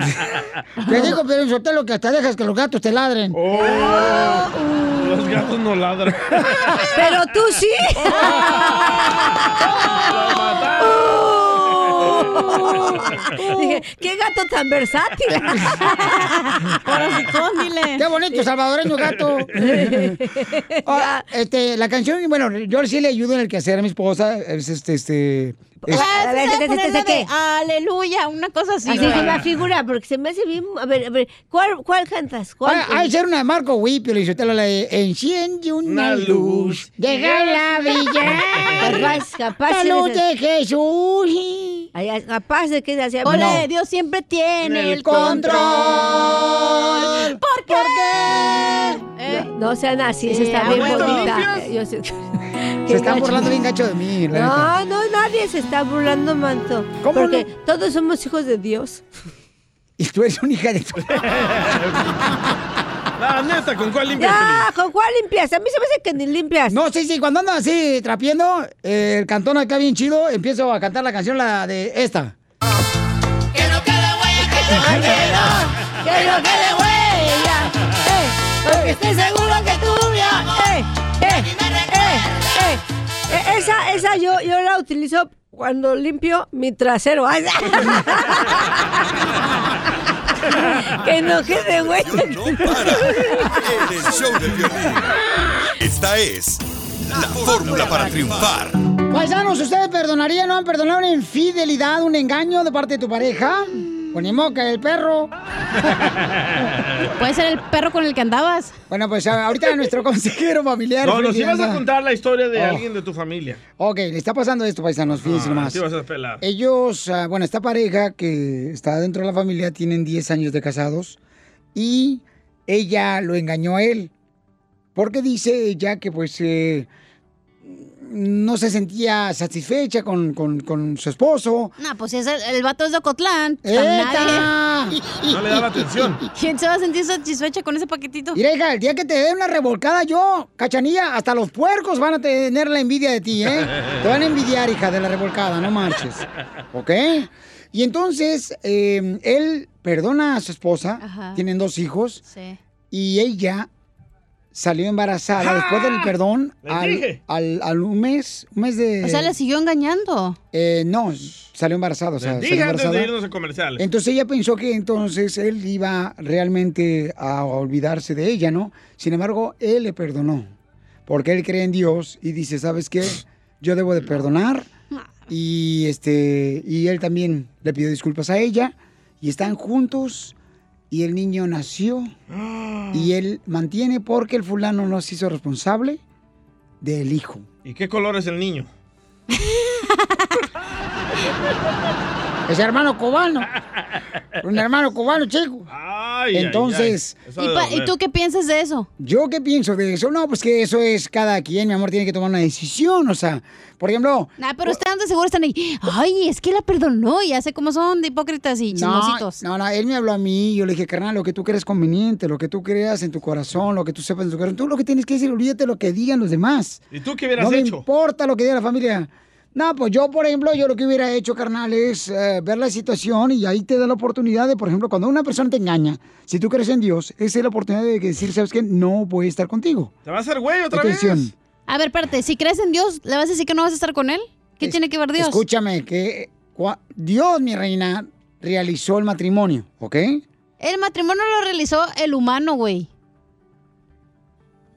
Te digo, pero Sotelo, que hasta dejas que los gatos te ladren. Los gatos no ladran. Pero tú sí. Dije, qué gato tan versátil. Qué bonito salvadoreño gato. Ah, este, la canción, bueno, yo sí le ayudo en el quehacer a mi esposa. Es este, este. Es- A ver, ¿sabes ¿este- poner la qué? de Aleluya, una cosa así. Así se me figura, porque se me hace bien. A ver, a ver, ¿cuál, cuál cantas? ¿Cuál? Ah, Hay ser una de Marco Whipple y Sotelo la de Enciende una Una luz, luz. déjala brillar. Capaz, capaz. La luz de Jesús. Ay, capaz de que se hacía. Ole, No. Dios siempre tiene El el control. ¿Por qué? Eh, No sean así, esa Sí, está bien bonita. Yo sé- Se están gacho. burlando bien gacho de mí, la neta. No, no, nadie se está burlando, manto. ¿Cómo Porque no? todos somos hijos de Dios. Y tú eres una hija de tu... La neta, ¿con cuál limpias, Ya, ¿con cuál limpias? A mí se me hace que ni limpias. No, sí, sí, cuando ando así trapiendo, eh, el cantón acá bien chido, empiezo a cantar la canción, la de esta. Que no quede huella, que no quede Que no quede huella. Eh, porque estoy seguro Esa, esa yo, yo la utilizo cuando limpio mi trasero. Ay, que no quede huella. No para. En el show de violín. Esta es la fórmula para triunfar. Paisanos, ¿ustedes perdonarían o han perdonado una infidelidad, un engaño de parte de tu pareja? Pues ni moca, el perro. Puede ser el perro con el que andabas. Bueno, pues ahorita nuestro consejero familiar. No, nos ibas a contar la historia de Oh. alguien de tu familia. Ok, le está pasando esto, paisanos, fíjense Ah, nomás. te ibas a pelar. Ellos, ah, bueno, esta pareja que está dentro de la familia tienen 10 años de casados y ella lo engañó a él. Porque dice ella que pues eh, no se sentía satisfecha con, con- con su esposo. No, pues es el, el vato es de Ocotlán. No le daba atención. ¿Quién se va a sentir satisfecha con ese paquetito? Mira, hija, el día que te dé una revolcada yo, cachanilla, hasta los puercos van a tener la envidia de ti, ¿eh? Te van a envidiar, hija, de la revolcada, no marches. ¿Ok? Y entonces, eh, él perdona a su esposa, Ajá. tienen dos hijos, Sí. y ella salió embarazada después del perdón Les al, al, al un mes, un mes de... O sea, le siguió engañando. Eh, no, salió embarazada, o sea, Les salió dije antes de embarazada. irnos a comerciales. Entonces ella pensó que entonces él iba realmente a olvidarse de ella, ¿no? Sin embargo, él le perdonó, porque él cree en Dios y dice, ¿sabes qué? Yo debo de perdonar y este y él también le pidió disculpas a ella y están juntos y el niño nació y él mantiene porque el fulano no se hizo responsable del hijo. ¿Y qué color es el niño? Es hermano cubano. Un hermano cubano, chico. Ay, ay, Entonces, ay. Eso ¿Y, ¿Y tú qué piensas de eso? ¿Yo qué pienso de eso? No, pues que eso es cada quien, mi amor, tiene que tomar una decisión. O sea, por ejemplo. Nah, pero están de seguro están ahí. Ay, es que la perdonó. Ya sé cómo son de hipócritas y No, chismositos. no, no, él me habló a mí, yo le dije, carnal, lo que tú crees conveniente, lo que tú creas en tu corazón, lo que tú sepas en tu corazón, tú lo que tienes que decir, olvídate lo que digan los demás. ¿Y tú qué hubieras no me hecho? importa lo que diga la familia. No, pues yo, por ejemplo, yo lo que hubiera hecho, carnal, es eh, ver la situación y ahí te da la oportunidad de, por ejemplo, cuando una persona te engaña, si tú crees en Dios, esa es la oportunidad de decir, ¿sabes qué? No voy a estar contigo. ¿Te va a hacer güey otra Atención. vez? A ver, espérate, si crees en Dios, ¿le vas a decir que no vas a estar con él? ¿Qué tiene que ver Dios? Escúchame, que Dios, mi reina, realizó el matrimonio, ¿ok? El matrimonio lo realizó el humano, güey.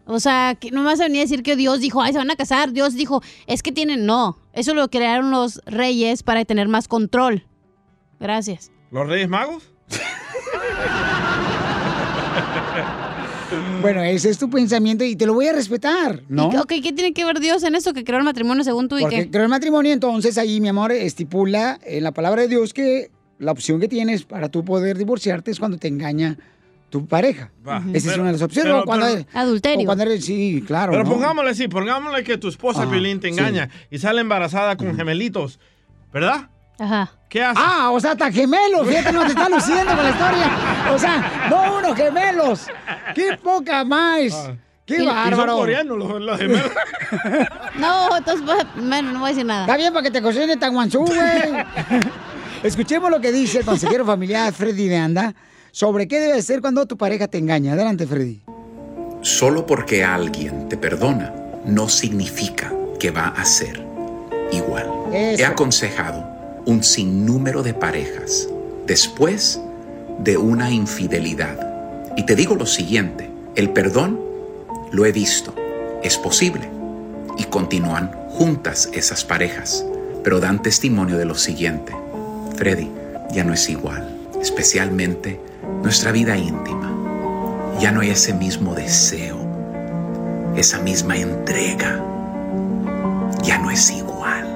O sea, que no me vas a venir a decir que Dios dijo, ay, se van a casar. Dios dijo, es que tienen, no. Eso lo crearon los reyes para tener más control. Gracias. ¿Los Reyes Magos? Bueno, ese es tu pensamiento y te lo voy a respetar, ¿no? Y, ok, ¿qué tiene que ver Dios en esto que creó el matrimonio según tú y Porque qué? creó el matrimonio, entonces ahí, mi amor, estipula en la palabra de Dios que la opción que tienes para tú poder divorciarte es cuando te engaña tu pareja. Va. Esa es una de las opciones. pero- o cuando pero- eres- Adulterio. o cuando eres, sí, claro. Pero ¿no? pongámosle así, pongámosle que tu esposa Ah, Piolín te sí. engaña y sale embarazada con gemelitos, ¿verdad? Ajá. ¿Qué haces? Ah, o sea, hasta gemelos, fíjate, no te está luciendo con la historia. O sea, no unos gemelos. ¡Qué poca más! ¡Qué y son bárbaro! coreanos los, los gemelos. No, entonces, bueno, no voy a decir nada. Está bien para que te cocine tan guanzú, güey. Escuchemos lo que dice el consejero familiar Freddy de Anda sobre qué debe hacer cuando tu pareja te engaña. Adelante, Freddy. Solo porque alguien te perdona no significa que va a ser igual. Eso. He aconsejado un sinnúmero de parejas después de una infidelidad. Y te digo lo siguiente, el perdón lo he visto, es posible. Y continúan juntas esas parejas, pero dan testimonio de lo siguiente. Freddy, ya no es igual, especialmente nuestra vida íntima. Ya no hay ese mismo deseo, esa misma entrega. Ya no es igual.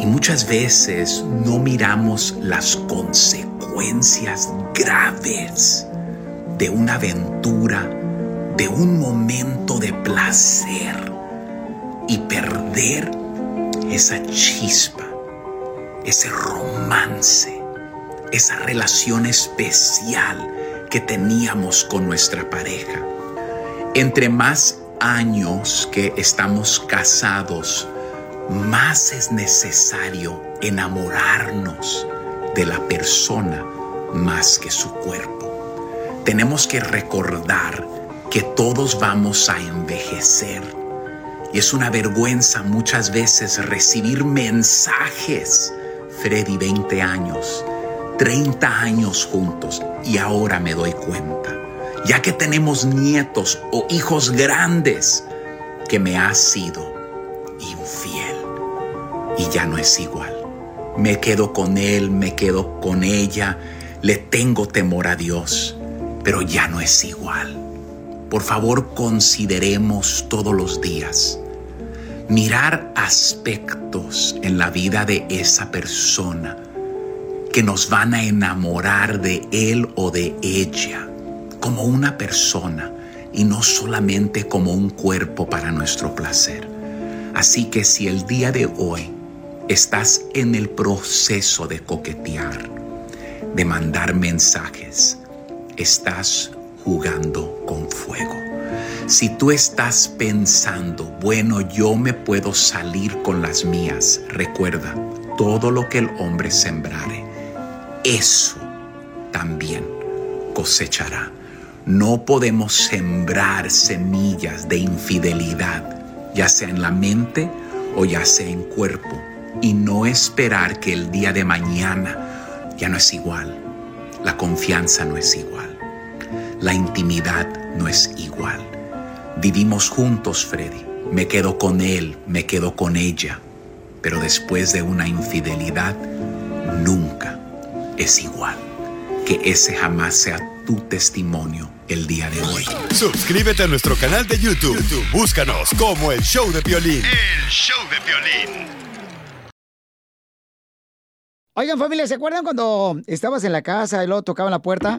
Y muchas veces no miramos las consecuencias graves de una aventura, de un momento de placer y perder esa chispa, ese romance, esa relación especial que teníamos con nuestra pareja. Entre más años que estamos casados, más es necesario enamorarnos de la persona más que su cuerpo. Tenemos que recordar que todos vamos a envejecer. Y es una vergüenza muchas veces recibir mensajes. Freddy, 20 años, 30 años juntos y ahora me doy cuenta, ya que tenemos nietos o hijos grandes, que me has sido infiel y ya no es igual. Me quedo con él, me quedo con ella, le tengo temor a Dios, pero ya no es igual. Por favor, consideremos todos los días mirar aspectos en la vida de esa persona que nos van a enamorar de él o de ella como una persona y no solamente como un cuerpo para nuestro placer. Así que si el día de hoy estás en el proceso de coquetear, de mandar mensajes, estás jugando con fuego. Si tú estás pensando, bueno, yo me puedo salir con las mías, recuerda, todo lo que el hombre sembrare, eso también cosechará. No podemos sembrar semillas de infidelidad, ya sea en la mente o ya sea en cuerpo, y no esperar que el día de mañana ya no es igual. La confianza no es igual. La intimidad no es igual. Vivimos juntos, Freddy. Me quedo con él, me quedo con ella. Pero después de una infidelidad, nunca es igual. Que ese jamás sea tu testimonio el día de hoy. Suscríbete a nuestro canal de YouTube. YouTube, Búscanos como el show de violín. El show de violín. Oigan, familia, ¿se acuerdan cuando estabas en la casa y luego tocaban la puerta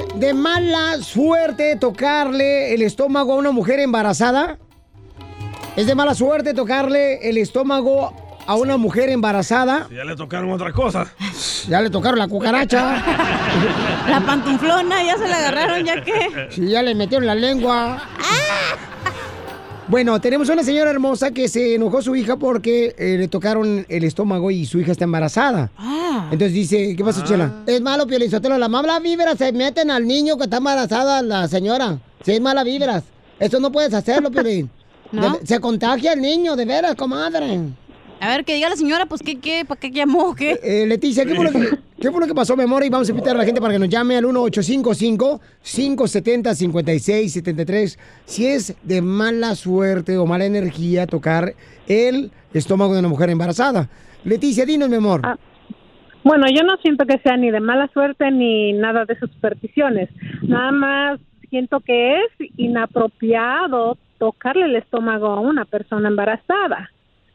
¿Es de mala suerte tocarle el estómago a una mujer embarazada? ¿Es de mala suerte tocarle el estómago a una mujer embarazada? Ya le tocaron otra cosa. Ya le tocaron la cucaracha. La pantuflona, ya se la agarraron, ¿ya qué? Sí, ya le metieron la lengua. Bueno, tenemos una señora hermosa que se enojó su hija porque eh, le tocaron el estómago y su hija está embarazada. Entonces dice, ¿qué pasó, Chela? Es malo, Piolizotelo. La mala vibra se meten al niño que está embarazada, la señora. Si es mala vibras. Eso no puedes hacerlo, Piolín. ¿No? De- se contagia el niño, de veras, comadre. A ver, que diga la señora, pues, ¿qué, qué? ¿Para qué llamó? ¿Qué? Eh, Leticia, ¿qué fue, lo que, qué fue lo que pasó, mi amor? Y vamos a invitar a la gente para que nos llame al 1855-570-5673 si es de mala suerte o mala energía tocar el estómago de una mujer embarazada. Leticia, dinos, mi amor. Bueno, yo no siento que sea ni de mala suerte ni nada de supersticiones. Nada más siento que es inapropiado tocarle el estómago a una persona embarazada.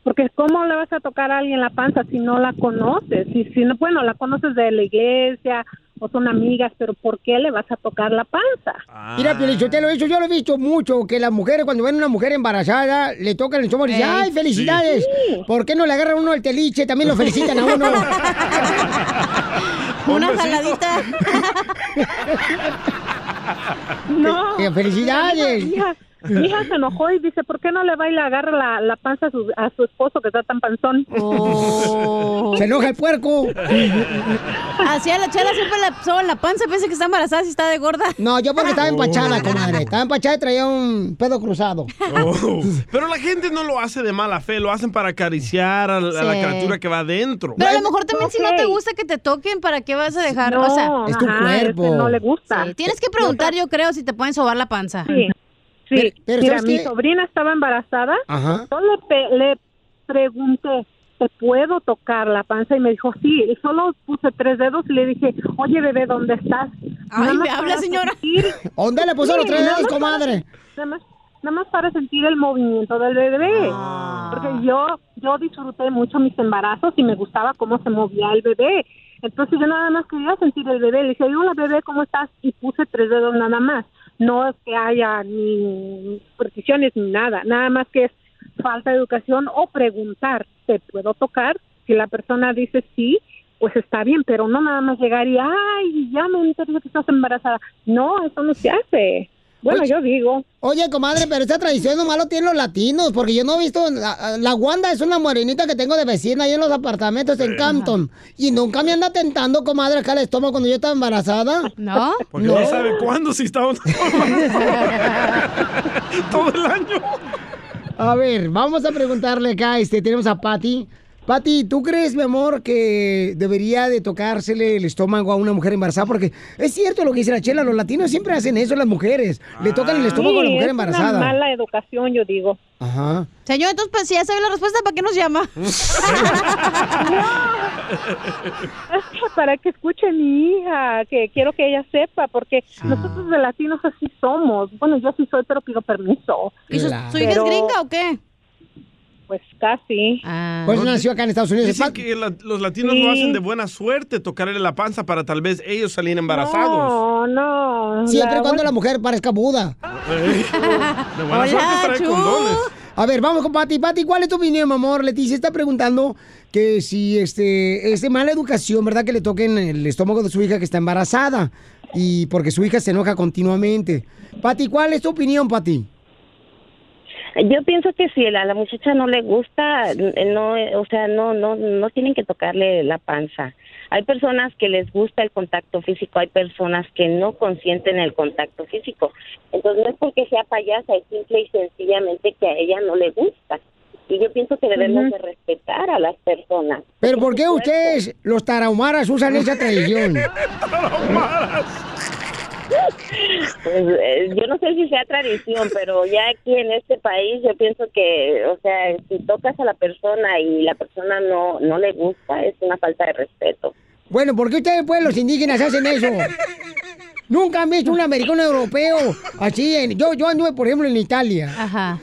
Porque ¿cómo le vas a tocar a alguien la panza si no la conoces? Si, si no, bueno, la conoces de la iglesia o son amigas, pero ¿por qué le vas a tocar la panza? Mira, Pielichotelo, eso yo lo he visto mucho, que las mujeres cuando ven a una mujer embarazada, le tocan el estómago y dicen, ¡ay, felicidades! sí. ¿Por qué no le agarran uno el teliche? También lo felicitan a uno. Una jaladita. No. ¡Felicidades! Mi hija se enojó y dice, ¿por qué no le va y le agarra la, la panza a su, a su esposo que está tan panzón? Se enoja el puerco. Así a la chela siempre le soba la panza, piensa que está embarazada si está de gorda. No, yo porque estaba empachada, comadre. Estaba empachada y traía un pedo cruzado. Oh. Pero la gente no lo hace de mala fe, lo hacen para acariciar a, la- a la Sí. criatura que va adentro. Pero a lo mejor también si no te gusta que te toquen, ¿para qué vas a dejar? No, o sea, Es tu ajá, cuerpo. no le gusta. Sí, Tienes que preguntar, yo creo, si te pueden sobar la panza. Sí. Sí, Pero- pero mira, ¿sabes mi qué? sobrina estaba embarazada. Ajá. Yo le, pe- le pregunté, ¿te puedo tocar la panza? Y me dijo, sí. Y solo puse tres dedos y le dije, oye, bebé, ¿dónde estás? Ay, me habla, señora. sentir- ¿Dónde le puso los tres dedos, comadre? Nada más, nada más para sentir el movimiento del bebé. Ah. Porque yo, yo disfruté mucho mis embarazos y me gustaba cómo se movía el bebé. Entonces yo nada más quería sentir el bebé. Le dije, hola bebé, ¿cómo estás? Y puse tres dedos nada más. No es que haya ni supersticiones ni nada. Nada más que es falta de educación o preguntar, ¿te puedo tocar? Si la persona dice sí, pues está bien, pero no nada más llegar y, ay, ya me enteré que estás embarazada. No, eso no se hace. Bueno, Oye, yo digo. Oye, comadre, pero esta tradición nomás lo tienen los latinos, porque yo no he visto. La, la Wanda es una morenita que tengo de vecina ahí en los apartamentos en Campton. Y nunca me anda tentando, comadre, acá el estómago cuando yo estaba embarazada. ¿No? Porque no, sabe cuándo si está todo el año. A ver, vamos a preguntarle acá, este, tenemos a Patty. Patty, ¿tú crees, mi amor, que debería de tocársele el estómago a una mujer embarazada? Porque es cierto lo que dice la chela, los latinos siempre hacen eso las mujeres. Le tocan el estómago a la Sí, mujer es embarazada. Una mala educación, yo digo. Ajá. Señor, entonces, pues, si ya sabe la respuesta, ¿para qué nos llama? Para que escuche mi hija, que quiero que ella sepa, porque nosotros de latinos así somos. Bueno, yo sí soy, pero pido permiso. ¿Y su, su hija es gringa o qué? Pues casi. Pues nació acá en Estados Unidos. Dicen que la- los latinos Sí. lo hacen de buena suerte, tocarle la panza para tal vez ellos salir embarazados. No, no. Siempre la- cuando la mujer parezca Buda. De buena suerte trae condones. A ver, vamos con Pati. Pati, ¿cuál es tu opinión, mi amor? Leticia está preguntando que si este es de mala educación, ¿verdad? Que le toquen el estómago de su hija que está embarazada. Y porque su hija se enoja continuamente. Pati, ¿cuál es tu opinión, Pati? Yo pienso que si a la muchacha no le gusta, no, o sea, no, no, no tienen que tocarle la panza. Hay personas que les gusta el contacto físico, hay personas que no consienten el contacto físico. Entonces no es porque sea payasa, es simple y sencillamente que a ella no le gusta. Y yo pienso que debemos de respetar a las personas. Pero ¿por qué ustedes, los tarahumaras, usan esa tradición? Pues eh, yo no sé si sea tradición, pero ya aquí en este país yo pienso que, o sea, si tocas a la persona y la persona no no le gusta, es una falta de respeto. Bueno, ¿por qué ustedes, pues, los indígenas hacen eso? Nunca han visto un americano europeo así. En, yo, yo anduve, por ejemplo, en Italia. Ajá.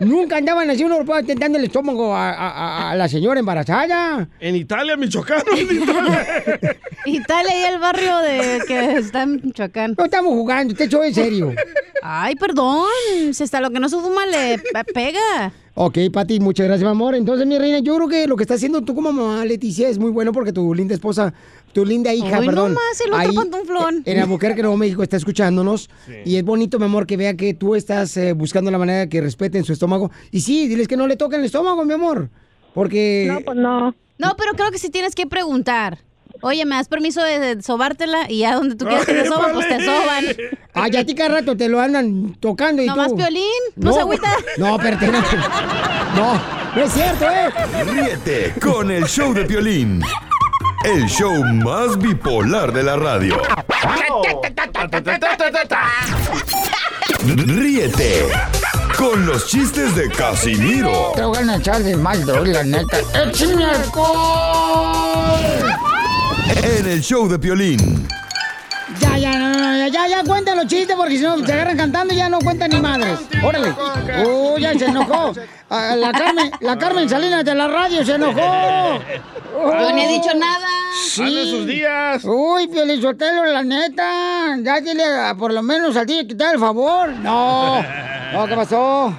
Y, y nunca andaban así un europeo intentando el estómago a, a- a la señora embarazada. En Italia, Michoacán. en Italia. Italia y el barrio de que está en Michoacán. No estamos jugando, te echo en serio. Ay, perdón. Si hasta lo que no se fuma le pe- pega. Ok, Pati, muchas gracias, mi amor. Entonces, mi reina, yo creo que lo que está haciendo tú como mamá, Leticia, es muy bueno porque tu linda esposa, tu linda hija, Hoy perdón. nomás el otro ahí, pantuflón. En Albuquerque, Nuevo México, está escuchándonos. Y es bonito, mi amor, que vea que tú estás eh, buscando la manera de que respeten su estómago. Y sí, diles que no le toquen el estómago, mi amor. Porque... No, pues no. No, pero creo que sí tienes que preguntar. Oye, ¿me das permiso de, sobártela? Y ya donde tú quieras que te soban, pues te soban. Ay, a ti cada rato te lo andan tocando y ¿Nomás tú... Piolín? Pues no, agüita. No, no. No, No es cierto, ¿eh? Ríete con el show de Piolín. El show más bipolar de la radio. Ríete con los chistes de Casimiro Te voy a echar de mal, la neta. ¡Échame alcohol! en el show de Piolín. Ya, ya, no, ya, ya, cuenta los chistes porque si no se agarran cantando y ya no cuentan ni madres. Órale. Uh, ya se enojó. Ah, la Carmen, la Carmen Salinas de la radio se enojó. Yo ni he dicho nada. Sí. Sus días. Uy, Pielizotelo, la neta. Ya dile a- por lo menos a ti quitar el favor. No. No, ¿qué pasó?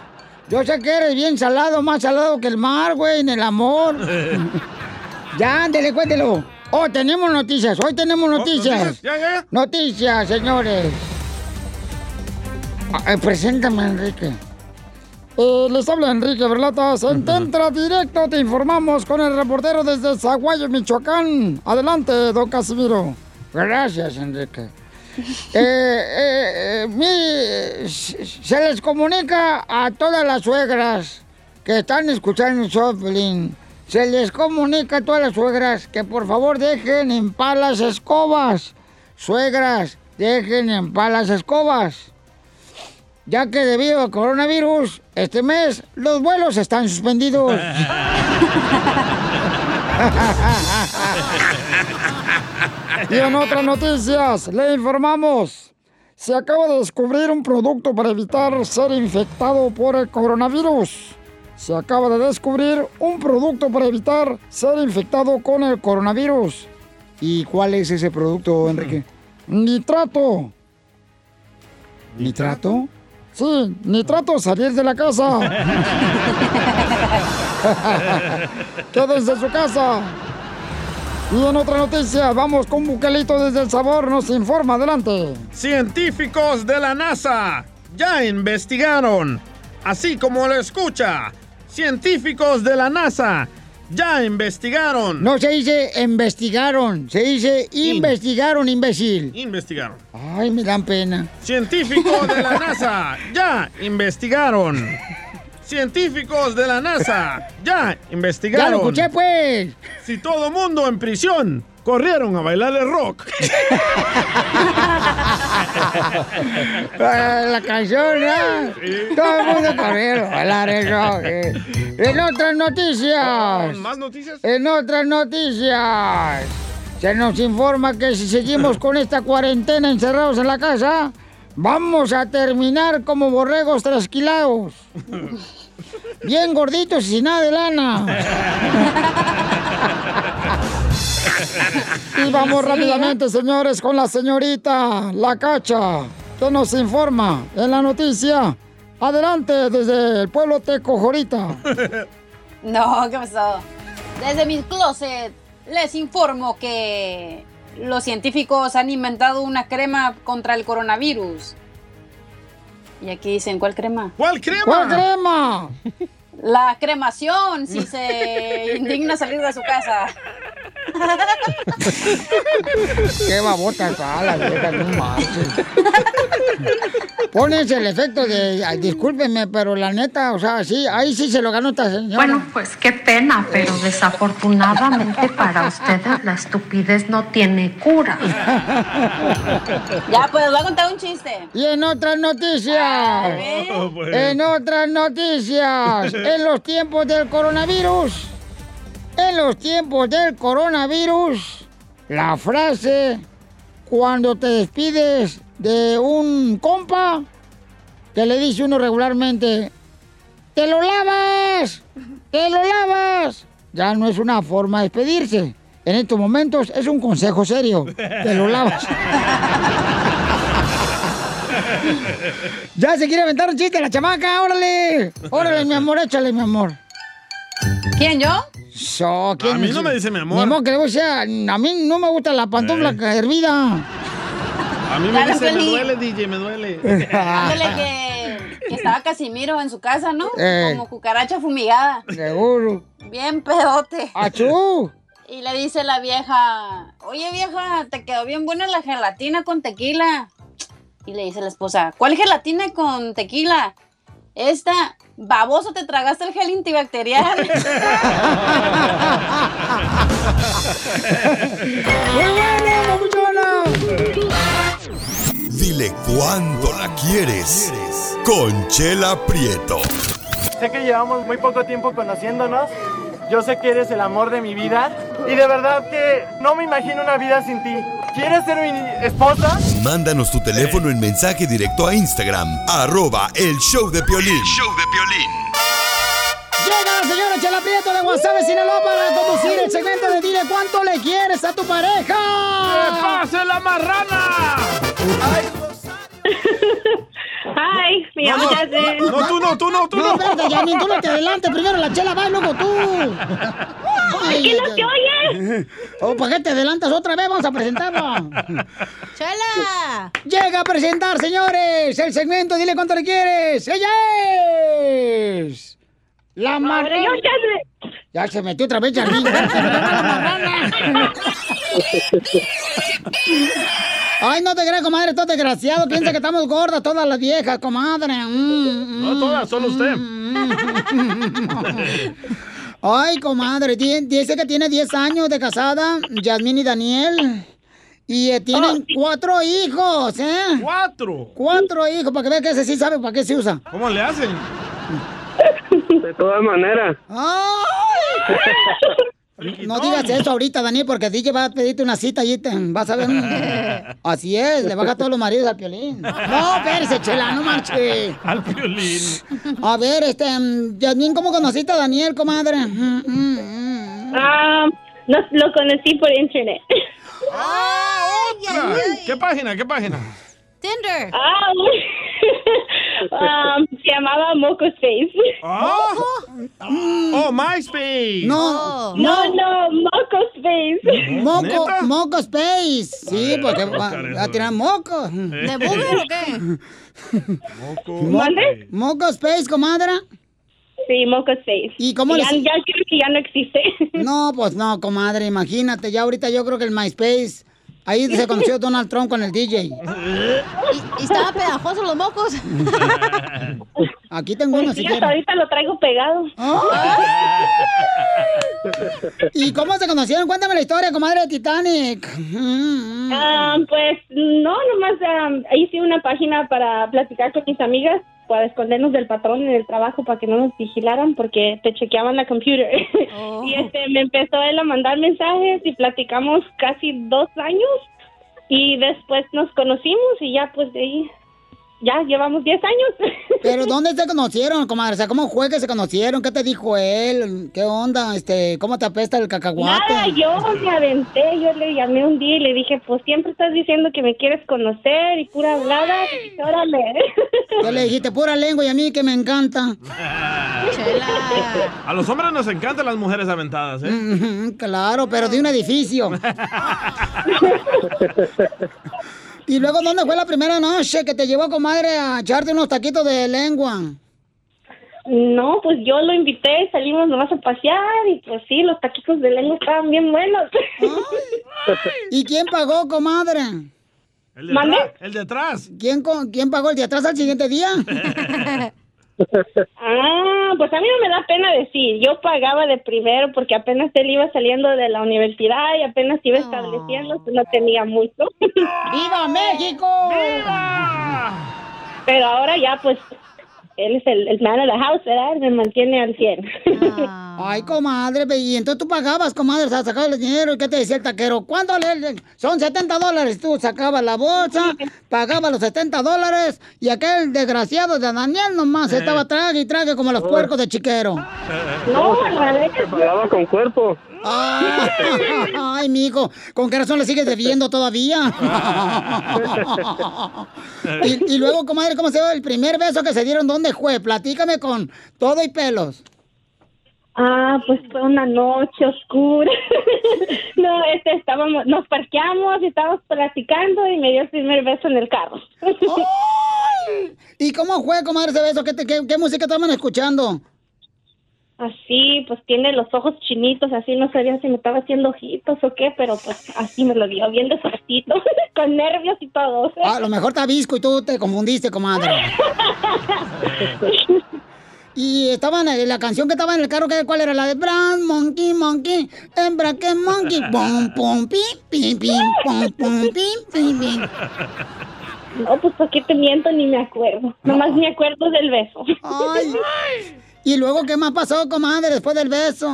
Yo sé que eres bien salado, más salado que el mar, güey, en el amor. ya, ándele, cuéntelo. Oh, tenemos noticias. Hoy tenemos noticias. noticias, ya, ya. Noticias, señores. Ah, eh, preséntame, Enrique. Eh, les habla Enrique Berlatas. En Tentra Directo te informamos con el reportero desde Zaguayo, Michoacán. Adelante, don Casimiro. Gracias, Enrique. Eh, eh, eh, mire, se les comunica a todas las suegras que están escuchando Piolín. Se les comunica a todas las suegras que por favor dejen en paz las escobas. Suegras, dejen en paz las escobas. Ya que debido al coronavirus, este mes los vuelos están suspendidos. Y en otras noticias, le informamos. Se acaba de descubrir un producto para evitar ser infectado por el coronavirus. Se acaba de descubrir un producto para evitar ser infectado con el coronavirus. ¿Y cuál es ese producto, Enrique? Nitrato. ¿Nitrato? Sí, nitrato salir de la casa. Quédense en su casa. Y en otra noticia, vamos con Bucalito desde El Sabor, nos informa, adelante. Científicos de la NASA ya investigaron, así como lo escucha. Científicos de la NASA ya investigaron. No se dice investigaron, se dice investigaron, imbécil. Investigaron. Ay, me dan pena. Científicos de la NASA ya investigaron. Científicos de la NASA ya investigaron. Ya lo escuché, pues. Si todo mundo en prisión corrieron a bailar el rock. Ah, La canción, ¿no? Todo el mundo corrió a bailar el rock. eh. En otras noticias. ¿Más noticias? En otras noticias. Se nos informa que si seguimos con esta cuarentena encerrados en la casa, vamos a terminar como borregos trasquilados. Bien gorditos y sin nada de lana. Y vamos rápidamente, señores, con la señorita La Cacha, que nos informa en la noticia. Adelante, desde el pueblo Tecojorita. No, ¿qué pasó? Desde mi closet les informo que los científicos han inventado una crema contra el coronavirus. Y aquí dicen, ¿cuál crema? ¿Cuál crema? ¿Cuál crema? La cremación, si se indigna salir de su casa. Qué babota está la vieja, no manches. Pones el efecto de, ay, discúlpeme, pero la neta, o sea, sí, ahí sí se lo ganó esta señora. Bueno, pues qué pena, pero desafortunadamente para ustedes la estupidez no tiene cura. Ya, pues les voy a contar un chiste. Y en otras noticias, en otras noticias, en los tiempos del coronavirus, en los tiempos del coronavirus, la frase cuando te despides de un compa, que le dice uno regularmente, ¡te lo lavas! ¡te lo lavas! Ya no es una forma de despedirse. En estos momentos es un consejo serio. Te lo lavas. Ya se quiere aventar un chiste la chamaca, órale. Órale, mi amor, échale, mi amor. ¿Quién, yo? So, ¿quién A mí no me dice mi amor. Ni modo que voy a mí no me gusta la pantufla hervida. A mí me Dale, dice, me duele, DJ, me duele. Ándale que, que estaba Casimiro en su casa, ¿no? Eh. Como cucaracha fumigada. Seguro. Bien pedote. ¡Achú! Y le dice la vieja, oye vieja, te quedó bien buena la gelatina con tequila. Y le dice la esposa, ¿cuál gelatina con tequila? Esta. Baboso, te tragaste el gel antibacterial. ¡Muy bueno, papuchona! Dile cuándo la quieres. Conchela Prieto. Sé que llevamos muy poco tiempo conociéndonos. Yo sé que eres el amor de mi vida. Y de verdad que no me imagino una vida sin ti. ¿Quieres ser mi esposa? Mándanos tu teléfono en mensaje directo a Instagram, arroba el show de Piolín. show de Piolín. Llega la señora Chela Prieto de Guasave, Sinaloa para conducir el segmento de Dile cuánto le quieres a tu pareja. ¡Que pase la marrana! Ay, me llamo No, no. Jasmine. No, tú no, tú no, tú No, no. espérate, Janine, tú no te adelantes. Primero la chela va y luego tú. ¿Por qué no te oyes? ¿O para qué te adelantas otra vez? Vamos a presentarla. ¡Chela! Llega a presentar, señores, el segmento Dile cuánto le quieres. ¡Ella es! La Jasmine. Ya se metió otra vez, Janine. Ay, no te creas, comadre, todo desgraciado. Piensa que estamos gordas todas las viejas, comadre. Mm, No todas, solo usted. Ay, comadre, di- dice que tiene 10 años de casada, Yasmín y Daniel. Y eh, tienen cuatro hijos, ¿eh? ¿Cuatro? Cuatro hijos, para que vean que ese sí sabe para qué se usa. ¿Cómo le hacen? De todas maneras. ¡Ay! No digas eso ahorita, Daniel, porque DJ va a pedirte una cita y te vas a ver. un- Así es, le baja a todos los maridos al piolín. No, espérese, chela, no marche. Al violín. A ver, este, mm, Yasmín, ¿cómo conociste a Daniel, comadre? Ah, no, lo conocí por internet. ¡Otra! ¿Qué página? ¿Qué página? Tinder. Ah, um, se llamaba Moco Space. Oh, MySpace. No, No, no, Moco Space. Moco. Moco Space. Sí, porque va, va a tirar moco. ¿De booger o qué? Mo- ¿Mande? Moco Space, comadre. Sí, Moco Space. ¿Y cómo ya, le- ya creo que ya no existe. No, pues no, comadre, imagínate, ya ahorita yo creo que el MySpace, ahí se conoció Donald Trump con el DJ. ¿Y, y estaban pegajosos los mocos? Aquí tengo uno si quieres. ahorita lo traigo pegado. ¿Y cómo se conocieron? Cuéntame la historia, comadre de Titanic. Ah, pues no, nomás ah, hice una página para platicar con mis amigas, para escondernos del patrón en el trabajo para que no nos vigilaran porque te chequeaban la computer. y este me empezó él a mandar mensajes y platicamos casi dos años y después nos conocimos y ya pues de ahí ya llevamos 10 años. Pero ¿dónde se conocieron, comadre? O sea, ¿cómo fue que se conocieron? ¿Qué te dijo él? ¿Qué onda? Este, ¿cómo te apesta el cacahuate? Nada, yo me aventé, yo le llamé un día y le dije, pues siempre estás diciendo que me quieres conocer y pura hablada, y dije, órale. ¿Qué le dijiste? Pura lengua y a mí que me encanta. A los hombres nos encantan las mujeres aventadas, ¿eh? Claro, pero de un edificio. Y luego, ¿dónde fue la primera noche que te llevó, comadre, a echarte unos taquitos de lengua? No, pues yo lo invité, salimos nomás a pasear y pues sí, los taquitos de lengua estaban bien buenos. ¿Y quién pagó, comadre? El de. El de atrás. ¿Quién, ¿Quién pagó el de atrás al siguiente día? Ah, pues a mí no me da pena decir, yo pagaba de primero porque apenas él iba saliendo de la universidad y apenas iba estableciendo, pues no tenía mucho. ¡Viva México! Pero ahora ya pues él es el, el man of the house, ¿verdad? Me mantiene al 100. Ay, comadre, y entonces tú pagabas, comadre, sea, sacabas el dinero, ¿y qué te decía el taquero? ¿Cuánto le, Son 70 dólares, tú sacabas la bolsa, pagabas los 70 dólares, y aquel desgraciado de Daniel nomás estaba trague y trague como los puercos de chiquero. No, al Se pagaba con cuerpo. Ay, ay, mijo, ¿con qué razón le sigues debiendo todavía? y, y luego, comadre, ¿cómo se dio el primer beso que se dieron? ¿Dónde fue? Platícame con todo y pelos. Ah, pues fue una noche oscura. no, este, estábamos, nos parqueamos y estábamos platicando y me dio el primer beso en el carro. ¿Y cómo fue, comadre, ese beso? ¿Qué, te- qué, qué música estaban escuchando? Así, pues tiene los ojos chinitos, así no sabía si me estaba haciendo ojitos o qué, pero pues así me lo dio, bien despacito, con nervios y todo. Ah, a lo mejor está visco y tú te confundiste, comadre. Y estaban, eh, la canción que estaba en el carro, ¿qué- ¿cuál era? La de Brown Monkey, Monkey, hembra que Monkey, pum, pum, pim, pim, pim, pum, pum, pim, pim, pim. No, pues ¿por qué te miento? Ni me acuerdo. Nomás me acuerdo del beso. Ay. Y luego, ¿qué más pasó, comadre, después del beso?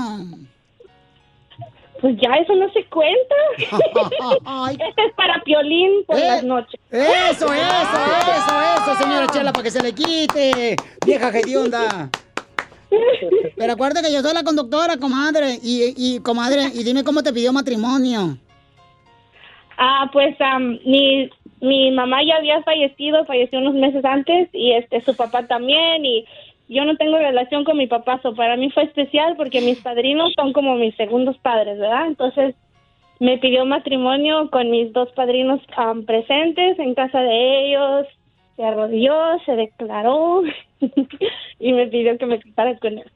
Pues ya eso no se cuenta. este es para Piolín por Eh, las noches. Eso, eso, eso, eso, señora Chela, para que se le quite. Vieja hedionda. Pero acuérdate que yo soy la conductora, comadre. Y, y, comadre, y dime cómo te pidió matrimonio. Ah, pues am, mi, mi mamá ya había fallecido, falleció unos meses antes y este su papá también y yo no tengo relación con mi papá, so para mí fue especial porque mis padrinos son como mis segundos padres, ¿verdad? Entonces me pidió matrimonio con mis dos padrinos am, presentes en casa de ellos, se arrodilló, se declaró y me pidió que me casara con él.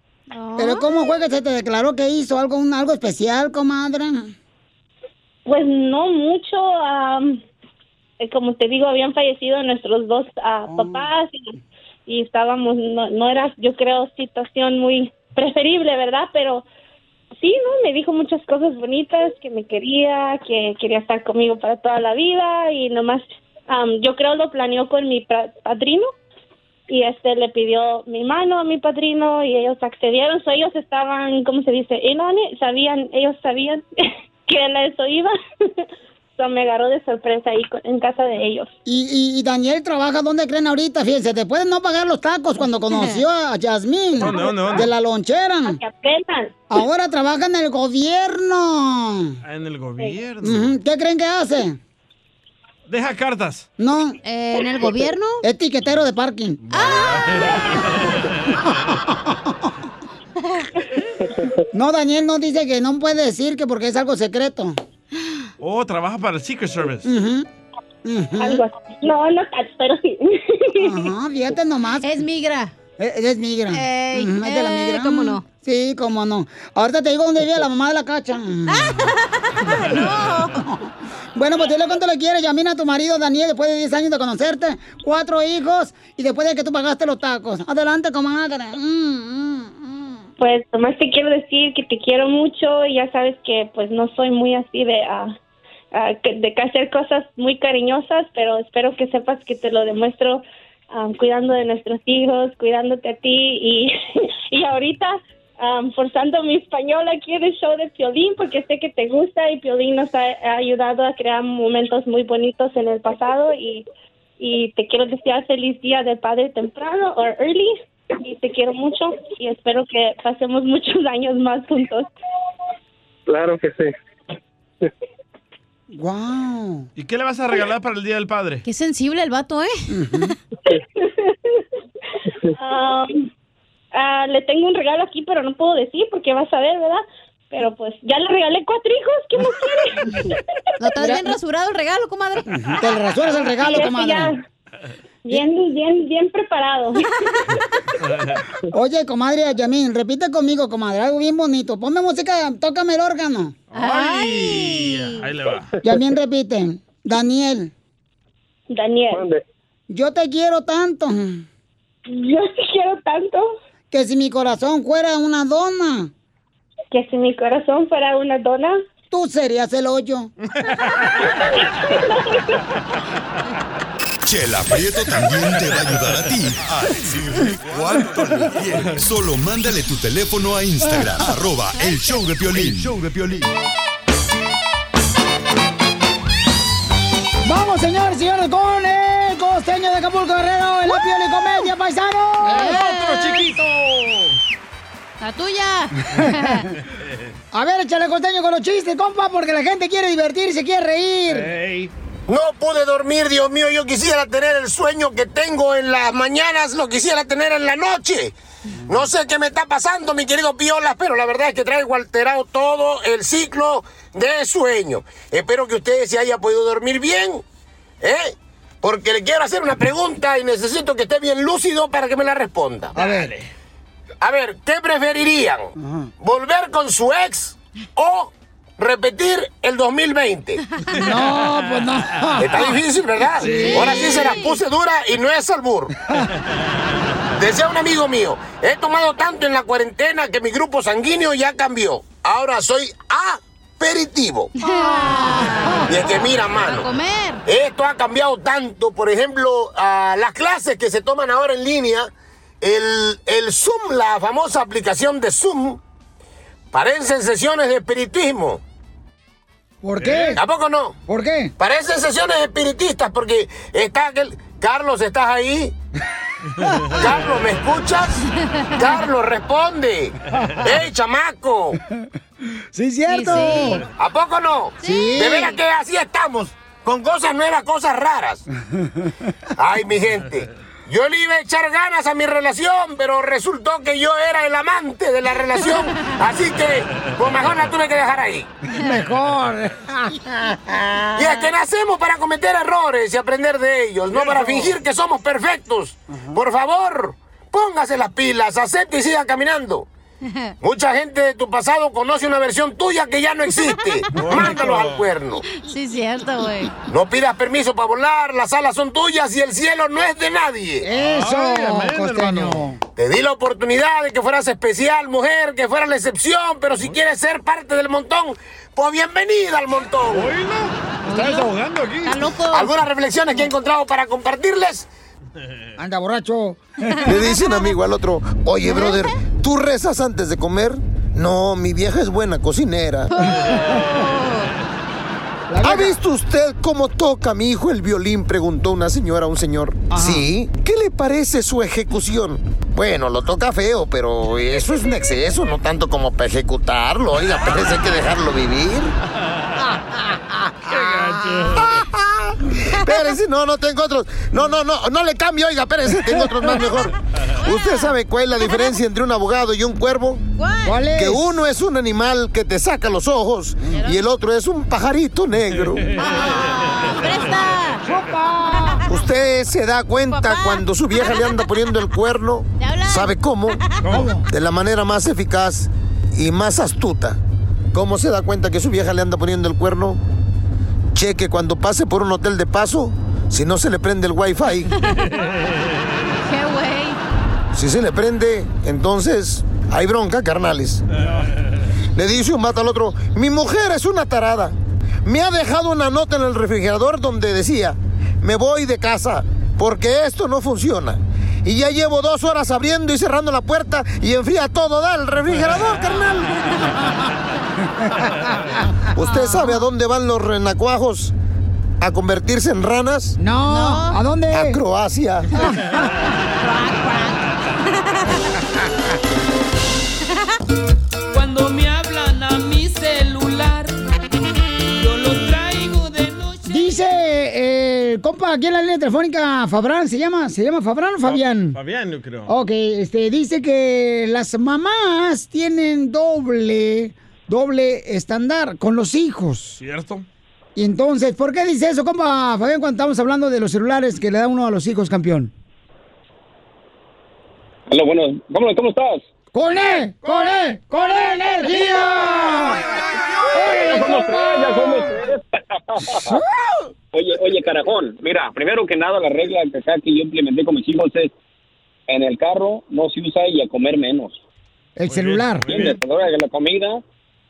Pero ¿cómo fue que se te declaró que hizo algo, un- algo especial, comadre? Pues no mucho, am, eh, como te digo, habían fallecido nuestros dos ah, papás y, y estábamos, no, no era, yo creo, situación muy preferible, ¿verdad? Pero sí, ¿no? Me dijo muchas cosas bonitas, que me quería, que quería estar conmigo para toda la vida y nomás, am, yo creo lo planeó con mi padrino y este le pidió mi mano a mi padrino y ellos accedieron, so ellos estaban, ¿cómo se dice? Sabían, ellos sabían que él a eso iba. so me agarró de sorpresa ahí en casa de ellos. Y, y, y Daniel trabaja, ¿dónde creen ahorita? Fíjense, después de no pagar los tacos cuando conoció a Yasmín ¿Dónde, dónde, dónde? de la lonchera. Ahora trabaja en el gobierno. Ah, En el gobierno. ¿Qué creen que hace? Deja cartas. No. ¿En el gobierno? Es tiquetero de parking. No, Daniel no dice que no puede decir que porque es algo secreto. Oh, trabaja para el Secret Service. Algo así. No, no tanto, pero sí. Ajá, fíjate nomás. Es migra. Es, es migra. Ey, es de la eh, migra. ¿cómo no? Sí, cómo no. Ahorita te digo dónde vive la mamá de la cacha. Bueno, pues dile cuánto le quieres, Yamina, a tu marido Daniel, después de 10 años de conocerte, cuatro hijos y después de que tú pagaste los tacos. Adelante, comadre. Mm, Pues nomás te quiero decir que te quiero mucho y ya sabes que pues no soy muy así de ah, ah, de hacer cosas muy cariñosas, pero espero que sepas que te lo demuestro ah, cuidando de nuestros hijos, cuidándote a ti y, y ahorita ah, forzando mi español aquí en el show de Piolín porque sé que te gusta y Piolín nos ha, ha ayudado a crear momentos muy bonitos en el pasado y, y te quiero desear feliz día del padre temprano o early y te quiero mucho y espero que pasemos muchos años más juntos. Claro que sí. Wow. ¿Y qué le vas a regalar para el Día del Padre? Qué sensible el vato, ¿eh? Um, ah, le tengo un regalo aquí, pero no puedo decir porque vas a ver, ¿verdad? Pero pues ya le regalé cuatro hijos, ¿qué más quiere? ¿Lo traes bien rasurado el regalo, comadre? Te rasuras el regalo, comadre. ya. Bien, bien, bien preparado. Oye, comadre Yamín, repite conmigo, comadre, algo bien bonito. Ponme música, tócame el órgano. Ay. Ahí le va. Yamín repite. Daniel. Daniel. Yo te quiero tanto. Yo te quiero tanto. Que si mi corazón fuera una dona. Que si mi corazón fuera una dona. Tú serías el hoyo. Chela Prieto también te va a ayudar a ti a decirle cuánto le quieres. Solo mándale tu teléfono a Instagram, arroba el show de Piolín. El show de Piolín. Vamos, señores y señores, con el costeño de Acapulco Guerrero, el apio de comedia, paisano. ¡Otro chiquito! La tuya. A ver, échale costeño con los chistes, compa, porque la gente quiere divertirse, quiere reír. No pude dormir, Dios mío. Yo quisiera tener el sueño que tengo en las mañanas, lo quisiera tener en la noche. No sé qué me está pasando, mi querido Piolas, pero la verdad es que traigo alterado todo el ciclo de sueño. Espero que ustedes se haya podido dormir bien, ¿eh? Porque le quiero hacer una pregunta y necesito que esté bien lúcido para que me la responda. A ver. A ver, ¿qué preferirían? ¿Volver con su ex o repetir el 2020? No, pues no. Está difícil, ¿verdad? Sí. Ahora sí se las puse dura y no es albur. Decía un amigo mío, he tomado tanto en la cuarentena que mi grupo sanguíneo ya cambió. Ahora soy aperitivo. Y es que mira, mano. comer. Esto ha cambiado tanto. Por ejemplo, a las clases que se toman ahora en línea, el, el Zoom, la famosa aplicación de Zoom, parecen sesiones de espiritismo. ¿Por qué? ¿A poco no? ¿Por qué? Parecen sesiones espiritistas porque está aquel... Carlos, ¿estás ahí? Carlos, ¿me escuchas? Carlos, responde. ¡Ey, chamaco! Sí, cierto. Sí, sí. ¿A poco no? Sí. De veras que así estamos, con cosas nuevas, cosas raras. Ay, mi gente. Yo le iba a echar ganas a mi relación, pero resultó que yo era el amante de la relación. Así que, pues mejor la tuve que dejar ahí. Mejor. Y es que nacemos para cometer errores y aprender de ellos, no para fingir que somos perfectos. Por favor, póngase las pilas, acepte y siga caminando. Mucha gente de tu pasado conoce una versión tuya que ya no existe. Mándalos al cuerno. Sí, cierto, güey. No pidas permiso para volar, las alas son tuyas y el cielo no es de nadie. Eso, costeño. Te di la oportunidad de que fueras especial, mujer, que fueras la excepción, pero si quieres ser parte del montón, pues bienvenida al montón. Está desahogando aquí. Está loco. ¿Algunas reflexiones que he encontrado para compartirles? Anda borracho. Le dice un amigo al otro, oye, brother, ¿tú rezas antes de comer? No, mi vieja es buena cocinera. ¿Ha visto usted cómo toca mi hijo el violín? Preguntó una señora a un señor. Sí. ¿Qué le parece su ejecución? Bueno, lo toca feo, pero eso es un exceso, no tanto como para ejecutarlo. Oiga, parece hay que dejarlo vivir. Espérese, no, no tengo otros. No, no, no, no le cambio, oiga, espérese, tengo otros más mejor. ¿Usted sabe cuál es la diferencia entre un abogado y un cuervo? ¿Cuál es? Que uno es un animal que te saca los ojos y el otro es un pajarito negro. ¡Presta! ¿Usted se da cuenta cuando su vieja le anda poniendo el cuerno? ¿Sabe cómo? De la manera más eficaz y más astuta. ¿Cómo se da cuenta que su vieja le anda poniendo el cuerno? Cheque cuando pase por un hotel de paso, si no se le prende el wifi. ¡Qué güey! Si se le prende, entonces hay bronca, carnales. Le dice un vato al otro, mi mujer es una tarada. Me ha dejado una nota en el refrigerador donde decía, me voy de casa porque esto no funciona. Y ya llevo dos horas abriendo y cerrando la puerta y enfría todo, da el refrigerador, carnal. ¿Usted sabe a dónde van los renacuajos? ¿A convertirse en ranas? No. ¿A dónde? A Croacia. Cuando me hablan a mi celular, yo lo traigo de noche. Dice eh, el compa aquí en la línea telefónica, Fabrán, ¿se llama? ¿Se llama Fabrán o Fabián? Fabián, yo creo. Ok, este, dice que las mamás tienen doble, doble estándar con los hijos. ¿Cierto? Y entonces, ¿por qué dice eso, compa Fabián, cuando estamos hablando de los celulares que le da uno a los hijos, campeón? Hola, bueno, ¿cómo, cómo estás? ¡Con él! ¡Con él! ¡Con energía! Ya somos tres, ya somos tres. oye, oye, carajón, mira, primero que nada la regla que acá que yo implementé con mis hijos es en el carro no se usa y a comer menos. El celular. ¿Entiendes? A la hora de la comida,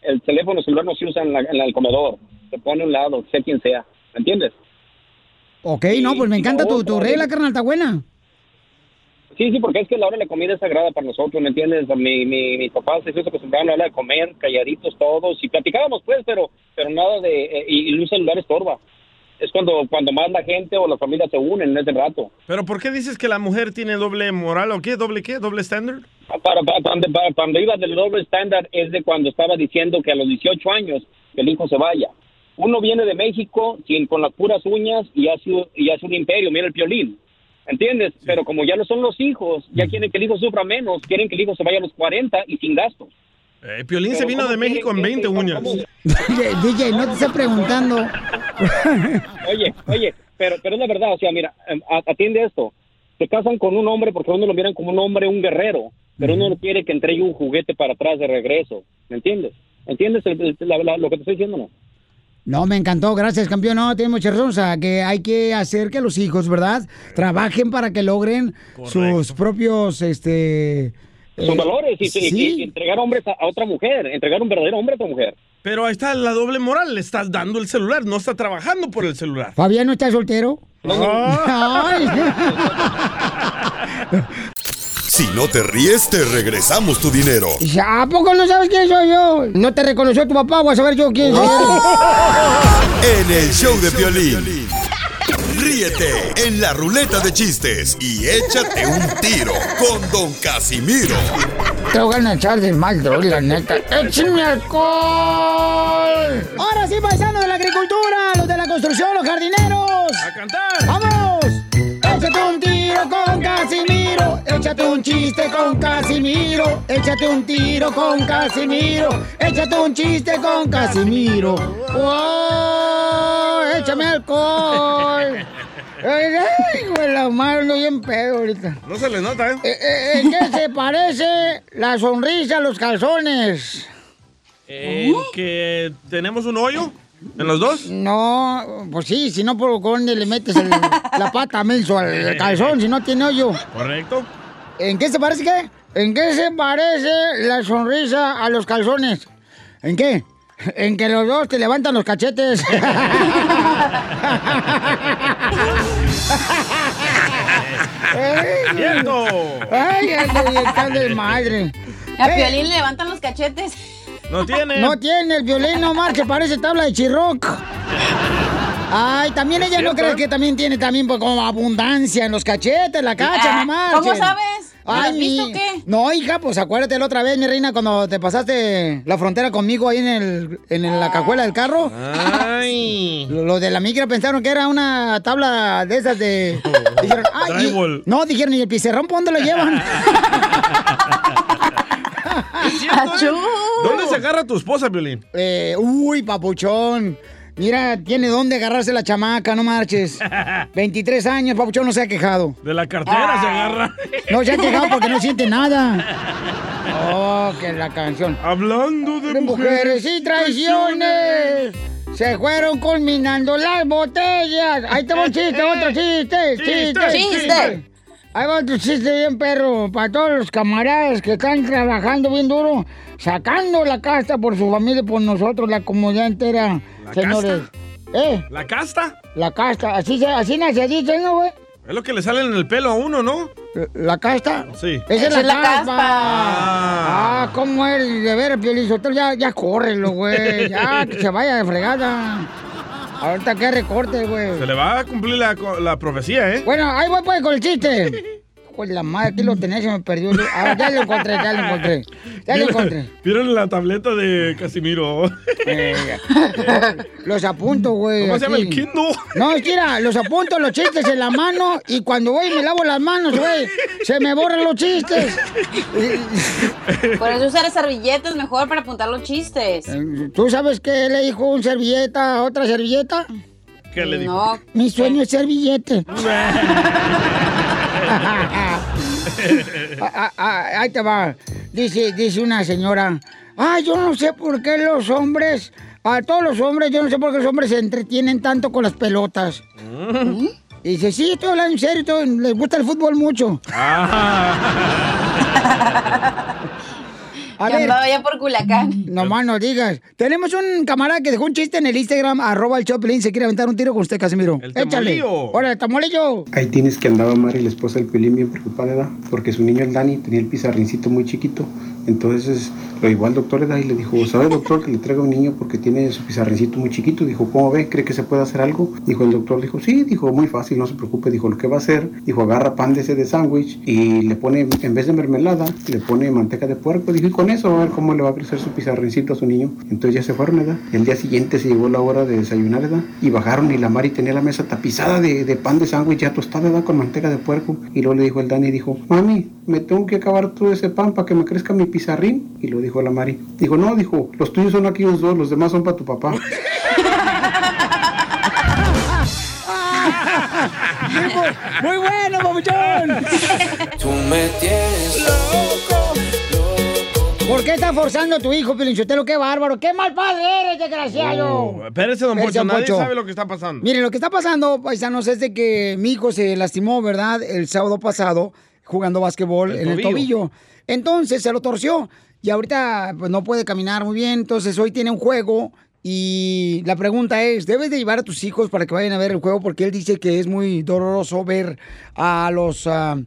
el teléfono celular no se usa en, la- en el comedor. Se pone a un lado, sea quien sea. ¿Me entiendes? Ok, no, pues me encanta tu, tu regla, carnal, está buena. Sí, sí, porque es que la hora de la comida es sagrada para nosotros, ¿me entiendes? Mi, mi, mi papá se hizo acostumbrado a la hora de comer, calladitos todos, y platicábamos pues, pero pero nada de... eh, y, un celular estorba. Es cuando, cuando más la gente o la familia se unen en ese rato. ¿Pero por qué dices que la mujer tiene doble moral o qué? ¿Doble qué? ¿Doble estándar? Para, para, para- para- cuando iba del doble estándar es de cuando estaba diciendo que a los 18 años que el hijo se vaya. Uno viene de México sin, con las puras uñas y hace, y hace un imperio, mira el piolín. ¿Entiendes? Pero como ya no son los hijos, ya quieren que el hijo sufra menos, quieren que el hijo se vaya a los 40 y sin gastos. Eh, Piolín se vino ¿cómo de México en quieren que 20 ese- uñas. DJ, DJ, no te está preguntando. Oye, oye, pero, pero es la verdad, o sea, mira, em, atiende esto. Se casan con un hombre porque uno lo miran como un hombre, un guerrero, pero uno no quiere que entregue un juguete para atrás de regreso, ¿me entiendes? ¿Entiendes el- el- la- la- lo que te estoy diciendo, no? No, me encantó, gracias, campeón. No, tiene mucha razón. O sea, que hay que hacer que los hijos, ¿verdad? Trabajen para que logren sus propios, este... Son eh, valores y, y- sí. y entregar hombres a, a otra mujer, entregar un verdadero hombre a otra mujer. Pero ahí está la doble moral. Le estás dando el celular, no está trabajando por el celular. Fabián no está soltero. Ay. Si no te ríes, te regresamos tu dinero. ¿A poco no sabes quién soy yo? No te reconoció tu papá, voy a saber yo quién soy. En el show de violín. Ríete en la ruleta de chistes y échate un tiro con Don Casimiro. Te voy a echar de mal, droga, la neta. ¡Échame alcohol! Ahora sí, paisanos de la agricultura, los de la construcción, los jardineros. ¡A cantar! ¡Vamos! Échate un tiro con Casimiro. Échate un chiste con Casimiro. Échate un tiro con Casimiro. Échate un chiste con Casimiro. ¡Wow! ¡Échame alcohol! Ay, güey, la madre, ando bien pedo ahorita. No se le nota, ¿eh? Eh, eh, ¿En qué se parece la sonrisa a los calzones? En que tenemos un hoyo en los dos. No, pues sí, si no, ¿por dónde le metes el- la pata menso al calzón si no tiene hoyo? Correcto. ¿En qué se parece qué? ¿En qué se parece la sonrisa a los calzones? ¿En qué? En que los dos te levantan los cachetes. Ay, ¡Cierto! Ay, bien tan de madre. A Eh, Piolín le levantan los cachetes. No tiene. No tiene el violín, no marche, parece tabla de chirroc. Ay, también ella no cree que también tiene también pues, como abundancia en los cachetes, la cacha, Ah. ¿cómo sabes? ¿No lo Ay, has visto mi- qué? No, hija, pues acuérdate la otra vez, mi reina, cuando te pasaste la frontera conmigo ahí en, el, en el- la cajuela del carro. Ay. Los de la migra pensaron que era una tabla de esas de... Dijeron, "Ay, y- no, dijeron, ¿y el pizarrón por dónde lo llevan? ¿Dónde se agarra tu esposa, Violín? Eh, uy, papuchón. Mira, tiene dónde agarrarse la chamaca, no marches. 23 años, papuchón, no se ha quejado. De la cartera se agarra. No se ha quejado porque no siente nada. Oh, que la canción. Hablando de, mujeres y traiciones. Se fueron culminando las botellas. Ahí te va un chiste, otro chiste. Chiste, Chiste, chiste. Ahí va otro chiste bien perro. Para todos los camaradas que están trabajando bien duro, sacando la casta por su familia, por nosotros, la comunidad entera, ¿La señores. ¿Eh? ¿La casta? La casta. Así, se, así nace dice, ¿no, güey? Es lo que le sale en el pelo a uno, ¿no? ¿La casta? Sí. Esa es la, la caspa. caspa. Ah, ¿cómo es? De ver, Piolizotelo, ya, ya córrelo, güey. Ya, que se vaya de fregada. Ahorita que recorte, güey. Se le va a cumplir la, la profecía, ¿eh? Bueno, ahí voy pues con el chiste. Pues la madre, aquí lo tenés, se me perdió. Ah, ya lo encontré, ya lo encontré. Ya lo encontré. ¿Vieron la tableta de Casimiro? Eh, Los apunto, güey. ¿Cómo se llama el Kindle? No, es que mira, los apunto los chistes en la mano y cuando voy y me lavo las manos, güey, se me borran los chistes. Por eso usar servilletas mejor para apuntar los chistes. ¿Tú sabes qué le dijo un servilleta a otra servilleta? ¿Qué le dijo? No. Mi sueño es ser billete. Ah, ah, ah, ahí te va. Dice, dice una señora. Ah, yo no sé por qué los hombres, a todos los hombres, yo no sé por qué los hombres se entretienen tanto con las pelotas. Y dice, sí, estoy hablando en serio, todo- les gusta el fútbol mucho. A Que andaba ya por Culiacán. No más no digas. Tenemos un camarada que dejó un chiste en el Instagram, arroba el Choplin, se quiere aventar un tiro con usted, Casimiro. Échale. tamolillo. Hola, el tamolillo. Ahí tienes que andaba Mari, la esposa del Pelín, bien preocupada, ¿verdad? Porque su niño, el Dani, tenía el pizarrincito muy chiquito. Entonces lo llevó al doctor ¿verdad? y le dijo, ¿sabe doctor que le traiga un niño porque tiene su pizarrincito muy chiquito? Dijo, ¿cómo ve? ¿Cree que se puede hacer algo? Dijo el doctor, dijo, sí, dijo, muy fácil, no se preocupe. Dijo, lo que va a hacer, dijo, agarra pan de ese de sándwich y le pone, en vez de mermelada, le pone manteca de puerco. Dijo, y con eso a ver cómo le va a crecer su pizarrincito a su niño. Entonces ya se fueron, ¿verdad? El día siguiente se llegó la hora de desayunar, ¿verdad? Y bajaron y la Mari tenía la mesa tapizada de, de pan de sándwich ya tostada, ¿verdad? Con manteca de puerco. Y luego le dijo el Dani, dijo, mami, me tengo que acabar todo ese pan para que me crezca mi pizarrín. Y lo dijo la Mari. Dijo, no, dijo, los tuyos son aquí los dos, los demás son para tu papá. Muy, bu- muy bueno, papuchón. Tú me tienes loco. ¿Por qué está forzando a tu hijo, Pilinchotelo? ¡Qué bárbaro! ¡Qué mal padre eres, desgraciado! Oh, espérese, don don nadie sabe lo que está pasando. Miren, lo que está pasando, paisanos, es de que mi hijo se lastimó, ¿verdad? El sábado pasado, jugando básquetbol El en el tobillo. Entonces se lo torció y ahorita pues, no puede caminar muy bien. Entonces hoy tiene un juego y la pregunta es, ¿debes de llevar a tus hijos para que vayan a ver el juego? Porque él dice que es muy doloroso ver a los... ah,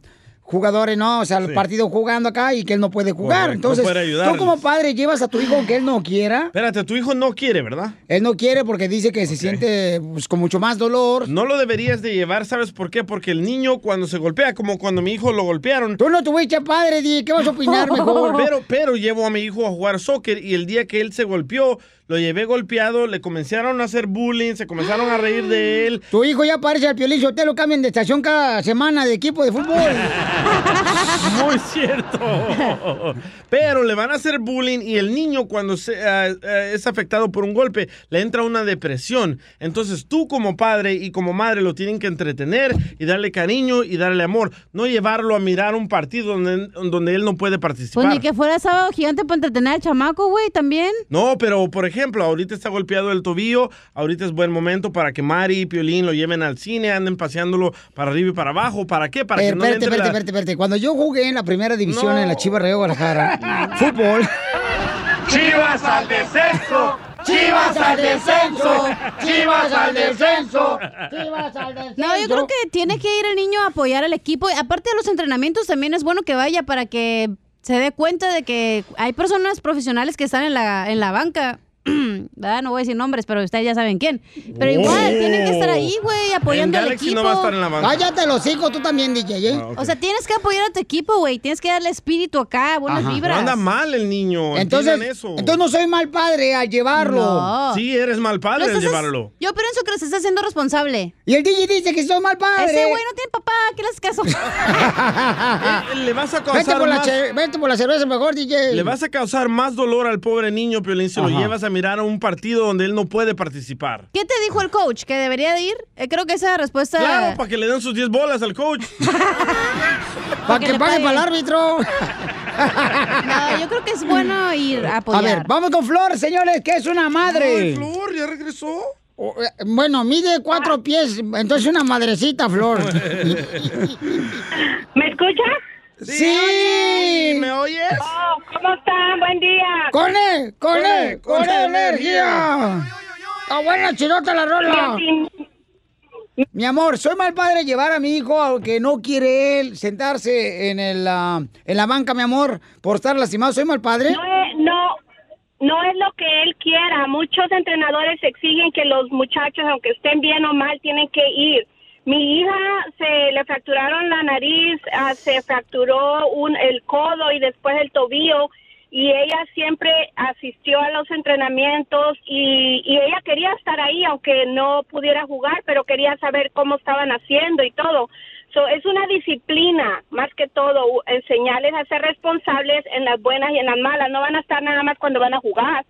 jugadores, ¿no? O sea, el partido jugando acá y que él no puede jugar. Correcto, Entonces, no tú como padre llevas a tu hijo aunque él no quiera. Espérate, tu hijo no quiere, ¿verdad? Él no quiere porque dice que se siente pues, con mucho más dolor. No lo deberías de llevar, ¿sabes por qué? Porque el niño cuando se golpea, como cuando mi hijo lo golpearon. Tú no tuviste padre, Di, ¿qué vas a opinar mejor? Pero, pero llevo a mi hijo a jugar soccer y el día que él se golpeó, lo llevé golpeado, le comenzaron a hacer bullying, se comenzaron a reír de él. Tu hijo ya parece al Piolín te lo cambian de estación cada semana de equipo de fútbol. Muy cierto. Pero le van a hacer bullying y el niño cuando se, ah, ah, es afectado por un golpe le entra una depresión. Entonces tú como padre y como madre lo tienen que entretener y darle cariño y darle amor. No llevarlo a mirar un partido donde, donde él no puede participar. Pues ni que fuera sábado gigante para entretener al chamaco, güey, también. No, pero por ejemplo, ahorita está golpeado el tobillo, ahorita es buen momento para que Mari y Piolín lo lleven al cine, anden paseándolo para arriba y para abajo. ¿Para qué? Para Eh, que no le espérate, entre espérate, la- espérate, espérate. Cuando yo jugué en la primera división No. en la Chivas Rayo Guadalajara, fútbol. ¡Chivas al descenso! ¡Chivas al descenso! ¡Chivas al descenso! ¡Chivas al descenso! No, yo creo que tiene que ir el niño a apoyar al equipo. Y Aparte de los entrenamientos, también es bueno que vaya para que se dé cuenta de que hay personas profesionales que están en la, en la banca. ¿Verdad? No voy a decir nombres, pero ustedes ya saben quién. Pero igual, tienen que estar ahí, güey, apoyando al equipo. Cállate los hijos, tú también, DJ, ¿eh? O sea, tienes que apoyar a tu equipo, güey. Tienes que darle espíritu acá, buenas No vibras. anda mal el niño. Entonces, eso. entonces no soy mal padre al llevarlo. No. Sí, eres mal padre al llevarlo. Yo pienso que los estás haciendo responsable. Y el DJ dice que soy mal padre. Ese güey no tiene papá, ¿qué le haces caso? Eh, Le vas a Vete causar por, la más... che- vete por la cerveza mejor, DJ. Le vas a causar más dolor al pobre niño, Piolín, si lo llevas a mirar a un partido donde él no puede participar. ¿Qué te dijo el coach? ¿Que debería de ir? Eh, creo que esa respuesta... Claro, para que le den sus 10 bolas al coach. Para que pague para el árbitro. No, yo creo que es bueno ir a A apoyar. ver, vamos con Flor, señores, que es una madre. Flor, ¿ya regresó? Bueno, mide cuatro pies, entonces una madrecita, Flor. ¿Me escuchas? Sí. ¿Me oyes? Oh, ¿Cómo están? Buen día. ¡Con él! ¡Con él! ¡Con él, energía! ¡Está buena, chirota la rola! Mi amor, soy mal padre llevar a mi hijo, aunque no quiere él sentarse en, el, ah, en la banca, mi amor, por estar lastimado. ¿Soy mal padre? No es, no, no es lo que él quiera. Muchos entrenadores exigen que los muchachos, aunque estén bien o mal, tienen que ir. Mi hija se le fracturaron la nariz, ah, se fracturó un, el codo y después el tobillo y ella siempre asistió a los entrenamientos y, y ella quería estar ahí aunque no pudiera jugar, pero quería saber cómo estaban haciendo y todo. So, es una disciplina, más que todo, enseñarles a ser responsables en las buenas y en las malas. No van a estar nada más cuando van a jugar.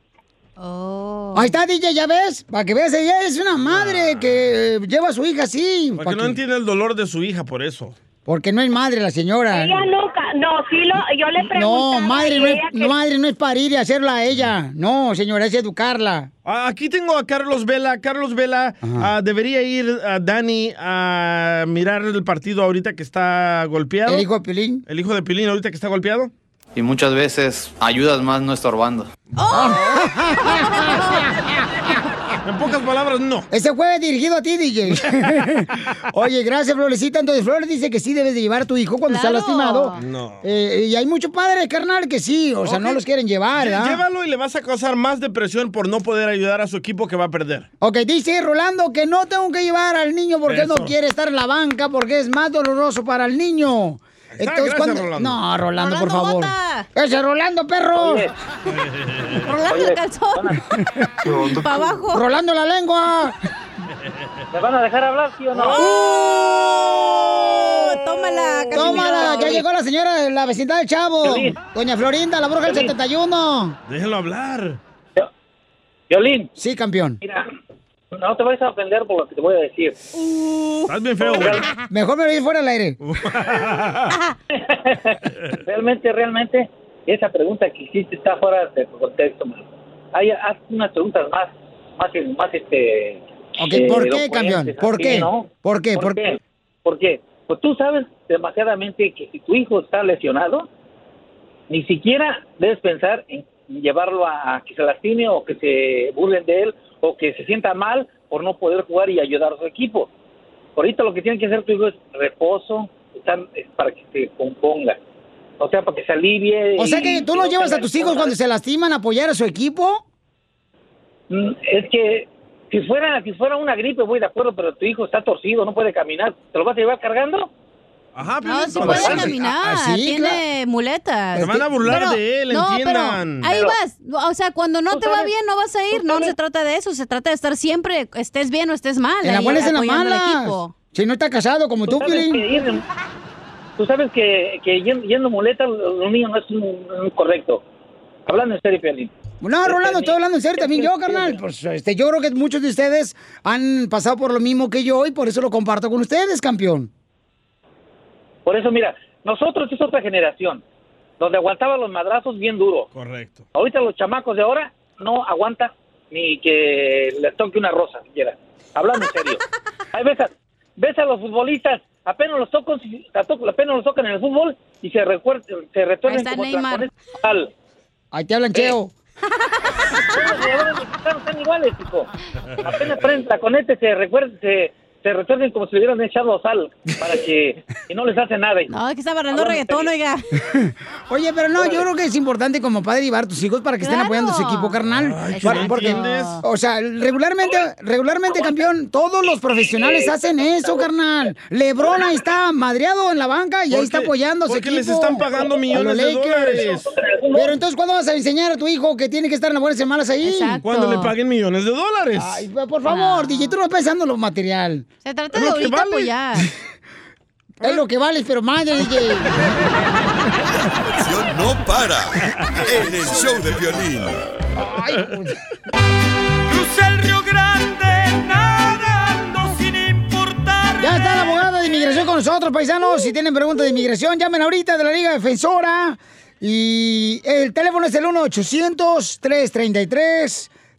Ahí está, DJ, ya ves. Para que veas, ella es una madre que eh, lleva a su hija así. Porque no entiende el dolor de su hija, por eso. Porque no es madre la señora. Ella nunca, no, sí lo, yo le preguntaba No, madre no, es, que- madre no es parir y hacerla a ella. No, señora, es educarla. Ah, Aquí tengo a Carlos Vela. Carlos Vela, ah, debería ir a Dani a mirar el partido ahorita que está golpeado. ¿El hijo de Pilín? El hijo de Pilín ahorita que está golpeado. Y muchas veces ayudas más no estorbando. En pocas palabras, no. Ese fue dirigido a ti, DJ. Oye, gracias, Florecita. Entonces, Flores dice que sí debes de llevar a tu hijo cuando está lastimado. No. Eh, y hay muchos padres, carnal, que sí. O sea, no los quieren llevar, Lle- ¿verdad? Llévalo y le vas a causar más depresión por no poder ayudar a su equipo que va a perder. Ok, dice Rolando que no tengo que llevar al niño porque él no quiere estar en la banca porque es más doloroso para el niño. Está, gracias, Rolando. No, Rolando, por favor. bota. Ese Rolando, perro. Rolando el calzón. Para abajo. Rolando la lengua. ¿Me van a dejar hablar, sí o no? ¡Oh! Tómala, Casimiro. Tómala, ya llegó la señora de la vecindad del Chavo. Piolín. Doña Florinda, la bruja del Piolín. 71. Déjenlo hablar. Violín. Sí, campeón. Mira, no te vayas a ofender por lo que te voy a decir. Estás bien feo, güey. Mejor me ir fuera del aire. realmente, realmente, esa pregunta que hiciste está fuera de contexto, man. Hay, haz unas preguntas más, más, más este... Ok, eh, ¿por qué, campeón? ¿Por qué? ¿no? ¿Por qué? ¿Por ¿Por qué? ¿Por qué? Pues tú sabes demasiadamente que si tu hijo está lesionado, ni siquiera debes pensar en llevarlo a, a que se lastime o que se burlen de él o que se sienta mal por no poder jugar y ayudar a su equipo. Ahorita lo que tiene que hacer tu hijo es reposo están- es para que se componga. O sea, para que se alivie. O sea que tú no llevas a tus hijos cuando se lastiman a apoyar a su equipo. Mm, Es que si fuera si fuera una gripe, voy de acuerdo, pero tu hijo está torcido, no puede caminar. ¿Te lo vas a llevar cargando? Ajá, No, sí Pues puede caminar, Ah, sí, tiene muletas. Se van a burlar de él, no, entiendan. Pero ahí Pero- vas. O sea, cuando no Tú te va bien, no vas a ir. tú No se trata de eso. Se trata de estar siempre, estés bien o estés mal. En la buena es en la mala. equipo. Si no está casado como tú, Piolín. ir- tú sabes que, que yendo, yendo muleta los niños no es un, un correcto. Hablando en serio, Piolín. No, Rolando, estoy hablando en serio también yo, carnal. Pues, este, yo creo que muchos de ustedes han pasado por lo mismo que yo y por eso lo comparto con ustedes, campeón. Por eso, mira, nosotros es otra generación, donde aguantaba los madrazos bien duro. Correcto. Ahorita los chamacos de ahora no aguantan ni que les toque una rosa siquiera. Hablando en serio. Hay veces, ves a los futbolistas, apenas los tocan, apenas los tocan en el fútbol y se recuer- se está como Neymar. sal. Ahí te hablan, Cheo. Los jugadores mexicanos están iguales, hijo. Apenas prenden taconete, se recuerden, se, se retuernen como si le hubieran echado sal para que y no les hace nada. No, es que está barrando en reggaetón, oiga. Oye, pero no, yo creo que es importante como padre llevar a tus hijos para que estén apoyando a su equipo, carnal. Ay, Para- ¿sí porque, entiendes? o sea, regularmente, regularmente, campeón, todos los profesionales hacen eso, carnal. Lebron ahí está madreado en la banca y ahí está apoyando a su porque equipo. les están pagando millones de dólares. Pero entonces, ¿cuándo vas a enseñar a tu hijo que tiene que estar en las buenas y malas ahí? Exacto. Cuando le paguen millones de dólares. Ay, por favor, DJ, tú no pensando en lo material. Se trata de lo que ahorita vale. apoyar. Es lo que vales, pero madre, DJ. La no para en el show de violín. Crucé el Río Grande nadando sin importar. Ya está la abogada de inmigración con nosotros, paisanos. Si tienen preguntas de inmigración, llamen ahorita de la Liga Defensora. Y el teléfono es el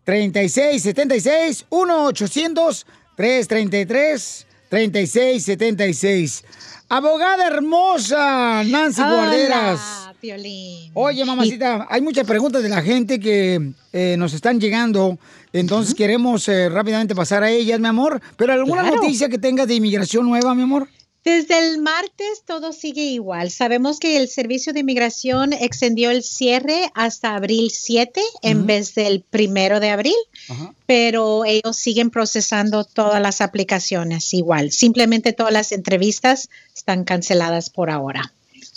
1-800-333-3676. 1-800-333-3676. Abogada hermosa, Nancy Guarderas. Hola, Piolín. Oye, mamacita, hay muchas preguntas de la gente que eh, nos están llegando. Entonces queremos eh, rápidamente pasar a ellas, mi amor. Pero alguna Claro. noticia que tengas de inmigración nueva, mi amor. Desde el martes todo sigue igual. Sabemos que el Servicio de Inmigración extendió el cierre hasta abril 7 en vez del primero de abril, pero ellos siguen procesando todas las aplicaciones igual. Simplemente todas las entrevistas están canceladas por ahora.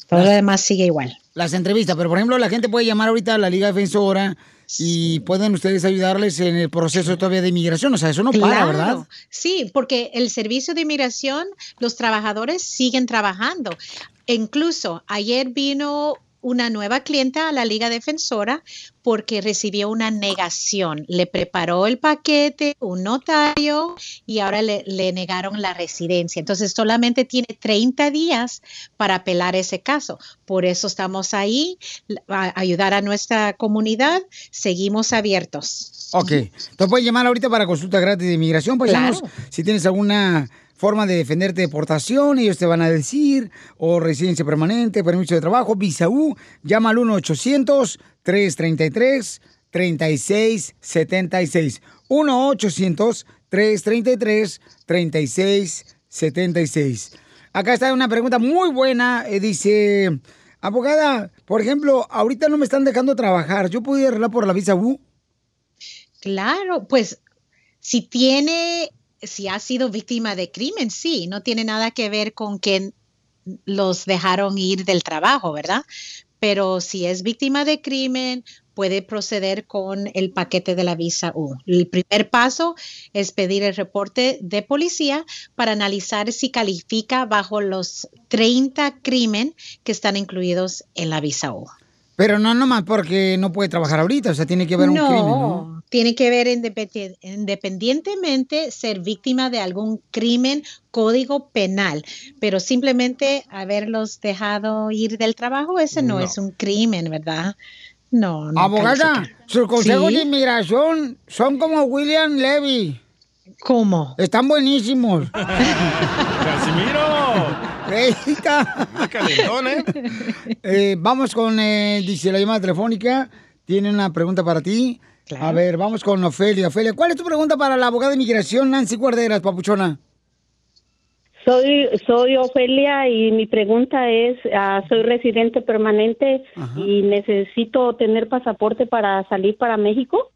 Todo lo demás sigue igual. Las entrevistas, pero por ejemplo, la gente puede llamar ahorita a la Liga Defensora y pueden ustedes ayudarles en el proceso todavía de inmigración. O sea, eso no para, ¿verdad? Sí, porque el servicio de inmigración, los trabajadores siguen trabajando. Incluso ayer vino una nueva clienta a la Liga Defensora porque recibió una negación. Le preparó el paquete, un notario y ahora le, le negaron la residencia. Entonces solamente tiene 30 días para apelar ese caso. Por eso estamos ahí, a ayudar a nuestra comunidad. Seguimos abiertos. Ok. Entonces pueden llamar ahorita para consulta gratis de inmigración. Claro. Si tienes alguna forma de defenderte de deportación, ellos te van a decir, o residencia permanente, permiso de trabajo, visa U, llama al 1-800-333-3676. 1-800-333-3676. Acá está una pregunta muy buena. eh, dice, abogada, por ejemplo, ahorita no me están dejando trabajar. ¿Yo puedo arreglar por la visa U? Claro, pues si tiene, si ha sido víctima de crimen, sí, no tiene nada que ver con que los dejaron ir del trabajo, ¿verdad? Pero si es víctima de crimen, puede proceder con el paquete de la visa U. El primer paso es pedir el reporte de policía para analizar si califica bajo los 30 crimen que están incluidos en la visa U. Pero no nomás porque no puede trabajar ahorita, o sea, tiene que haber un no, crimen, ¿no? tiene que ver independi- independientemente ser víctima de algún crimen, código penal, pero simplemente haberlos dejado ir del trabajo, ese no, No. es un crimen, ¿verdad? No, no. Abogada, sus consejos Sí. de inmigración son como William Levy. ¿Cómo? Están buenísimos. ¡Casimiro! Reita. calentón, ¿eh? Eh, vamos con, eh, dice la llamada telefónica. Tiene una pregunta para ti. A ver, vamos con Ofelia. Ofelia, ¿cuál es tu pregunta para la abogada de inmigración Nancy Guarderas, papuchona? Soy, soy Ofelia y mi pregunta es, ah, soy residente permanente y necesito tener pasaporte para salir para México.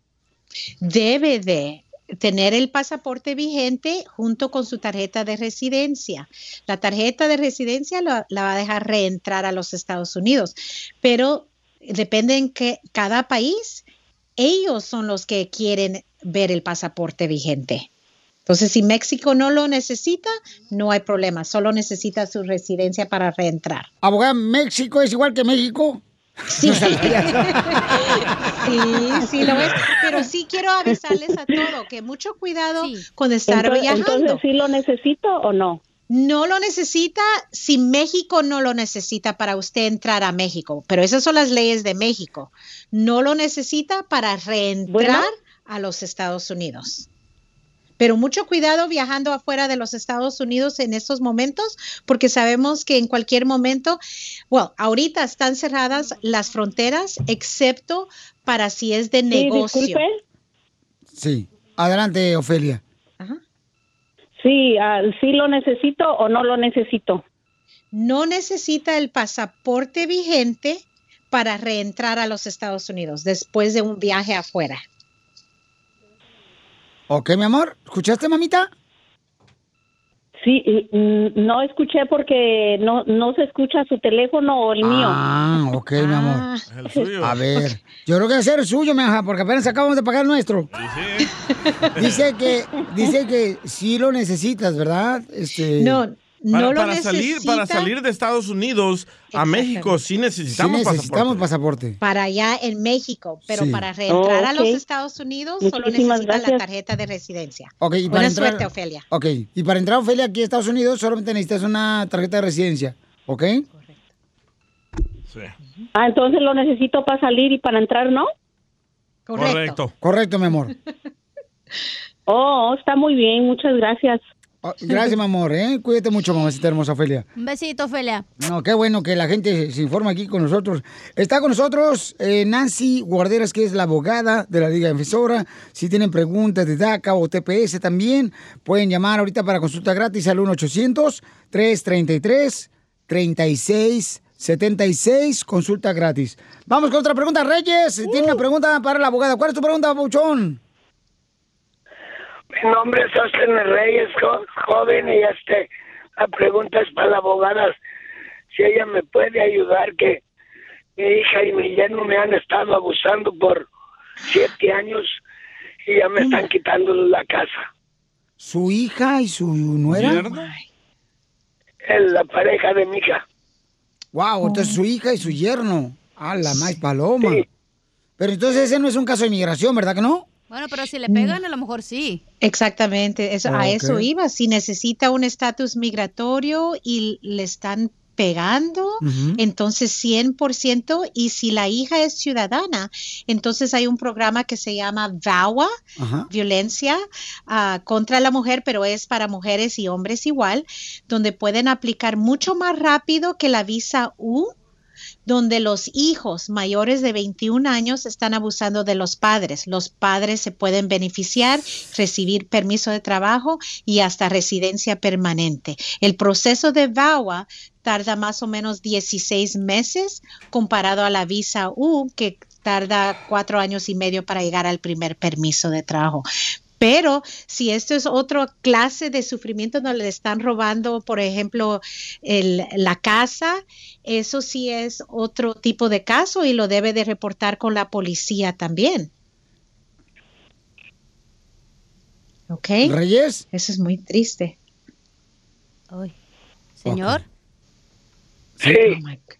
Debe de tener el pasaporte vigente junto con su tarjeta de residencia. La tarjeta de residencia la, va a dejar reentrar a los Estados Unidos, pero depende en que cada país, ellos son los que quieren ver el pasaporte vigente. Entonces, si México no lo necesita, no hay problema, solo necesita su residencia para reentrar. Abogada, ¿México es igual que México? Sí. Sí, sí lo es, pero sí quiero avisarles a todo que mucho cuidado con estar Entonces- viajando. entonces, ¿sí lo necesito o no? No lo necesita si México no lo necesita para usted entrar a México, pero esas son las leyes de México. No lo necesita para reentrar Bueno. a los Estados Unidos. Pero mucho cuidado viajando afuera de los Estados Unidos en estos momentos, porque sabemos que en cualquier momento, bueno, ahorita están cerradas las fronteras, excepto para si es de Sí, negocio. disculpe. Sí. Adelante, Ofelia. Sí, ah, ¿sí lo necesito o no lo necesito? no necesita el pasaporte vigente para reentrar a los Estados Unidos después de un viaje afuera. Ok, mi amor. ¿Escuchaste, mamita? Sí, mm, no escuché porque no, no se escucha su teléfono o el mío. Ah, ok, mi amor. A ver, yo creo que ser el suyo, mi hija, porque apenas acabamos de pagar el nuestro. Dice que, dice que sí lo necesitas, ¿verdad? Este... Para, para salir, para salir de Estados Unidos a México sí necesitamos, Sí necesitamos pasaporte. Para allá en México, pero Sí. para reentrar a los. Estados Unidos solo necesita la gracias. tarjeta de residencia. Ok, y para Buena entrar- suerte, Ofelia. Ok, y para entrar, Ofelia, aquí a Estados Unidos solamente necesitas una tarjeta de residencia, ¿ok? Ah, entonces lo necesito para salir y para entrar, ¿no? Correcto. Correcto, mi amor. Oh, está muy bien, muchas gracias. Gracias, mi amor, ¿eh? Cuídate mucho, mamacita hermosa, Ofelia. Un besito, Ofelia. No, qué bueno que la gente se- informa aquí con nosotros. Está con nosotros eh, Nancy Guarderas, que es la abogada de la Liga Defensora. Si tienen preguntas de DACA o TPS también, pueden llamar ahorita para consulta gratis al 1-800-333-3676. Consulta gratis. Vamos con otra pregunta. Reyes, tiene una pregunta para la abogada. ¿Cuál es tu pregunta, Pauchón? Mi nombre es Austin Reyes, jo- joven, y este, la pregunta es para la abogada, si ella me puede ayudar, que mi hija y mi yerno me han estado abusando por siete años y ya me están quitando la casa. ¿Su hija y su nuera? Es la pareja de mi hija. Wow, entonces su hija y su yerno. A la más paloma. Pero entonces ese no es un caso de inmigración, ¿verdad que no? Bueno, pero si le pegan, a lo mejor sí. Exactamente, eso, a eso iba. Si necesita un estatus migratorio y le están pegando, Ujú. entonces 100%, y si la hija es ciudadana, entonces hay un programa que se llama VAWA, violencia ah, contra la mujer, pero es para mujeres y hombres igual, donde pueden aplicar mucho más rápido que la visa U donde los hijos mayores de 21 años están abusando de los padres. Los padres se pueden beneficiar, recibir permiso de trabajo y hasta residencia permanente. El proceso de VAWA tarda más o menos 16 meses comparado a la visa U que tarda cuatro años y medio para llegar al primer permiso de trabajo. Pero si esto es otra clase de sufrimiento donde le están robando, por ejemplo, el- la casa, eso sí es otro tipo de caso y lo debe de reportar con la policía también. ¿Ok? Reyes. Eso es muy triste. Señor. Sí.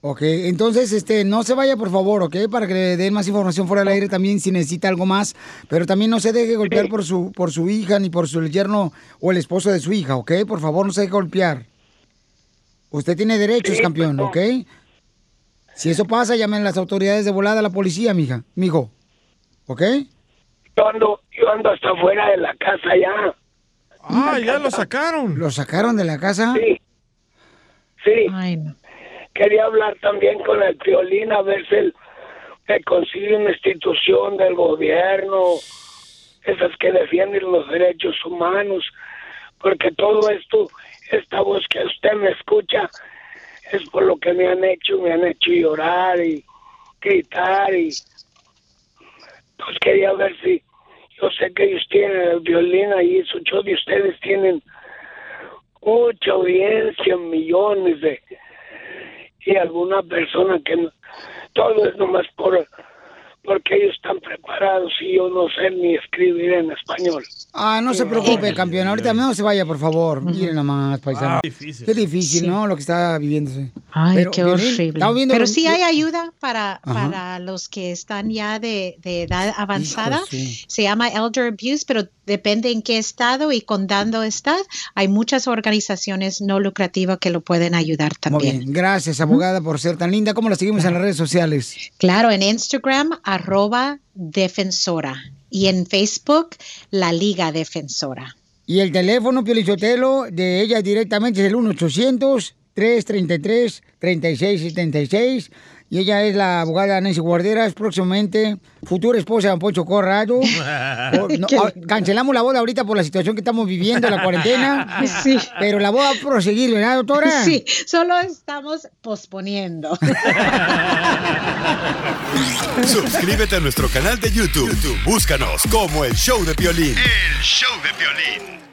Ok, entonces, este, no se vaya, por favor, ¿ok? Para que le den más información fuera del aire también si necesita algo más. Pero también no se deje golpear por su, por su hija ni por su yerno o el esposo de su hija, ¿ok? Por favor, no se deje golpear. Usted tiene derechos, Sí, campeón, perdón. ¿ok? Si eso pasa, llamen a las autoridades de volada a la policía, mija, mijo. ¿Ok? Yo ando, yo ando hasta fuera de la casa ya. Ah, ya lo sacaron. ¿Lo sacaron de la casa? Sí. Sí. Quería hablar también con el violín a ver si él me consigue una institución del gobierno, esas que defienden los derechos humanos, porque todo esto, esta voz que usted me escucha, es por lo que me han hecho, me han hecho llorar y gritar y pues quería ver si yo sé que ellos tienen el violín ahí, su show de ustedes tienen mucha audiencia, millones de y alguna persona que no- todo es nomás por porque ellos están preparados y yo no sé ni escribir en español. Ah, no se preocupe, campeón. Ahorita no se vaya, por favor. Miren nomás, paisano. Ah, difícil. Qué difícil, Sí. ¿no? Lo que está viviéndose. Ay, Pero, qué horrible. viendo Pero sí hay ayuda para, Ajá. para los que están ya de, de edad avanzada. sí. Se llama Elder Abuse, pero depende en qué estado y condado estás. Hay muchas organizaciones no lucrativas que lo pueden ayudar Muy también. bien. Gracias, abogada, por ser tan linda. ¿Cómo la seguimos en las redes sociales? Claro, en Instagram, arroba defensora. Y en Facebook, la Liga Defensora. Y el teléfono, Piolichotelo, de ella directamente es el 1-800-333-3676. Y ella es la abogada Nancy Guarderas, próximamente futura esposa de Don Poncho Corrado. O- no, ah, cancelamos la boda ahorita por la situación que estamos viviendo, la cuarentena. Sí. Pero la boda va a proseguir, ¿verdad, doctora? Sí, solo estamos posponiendo. Suscríbete a nuestro canal de YouTube. YouTube, Búscanos como el show de violín. El show de violín.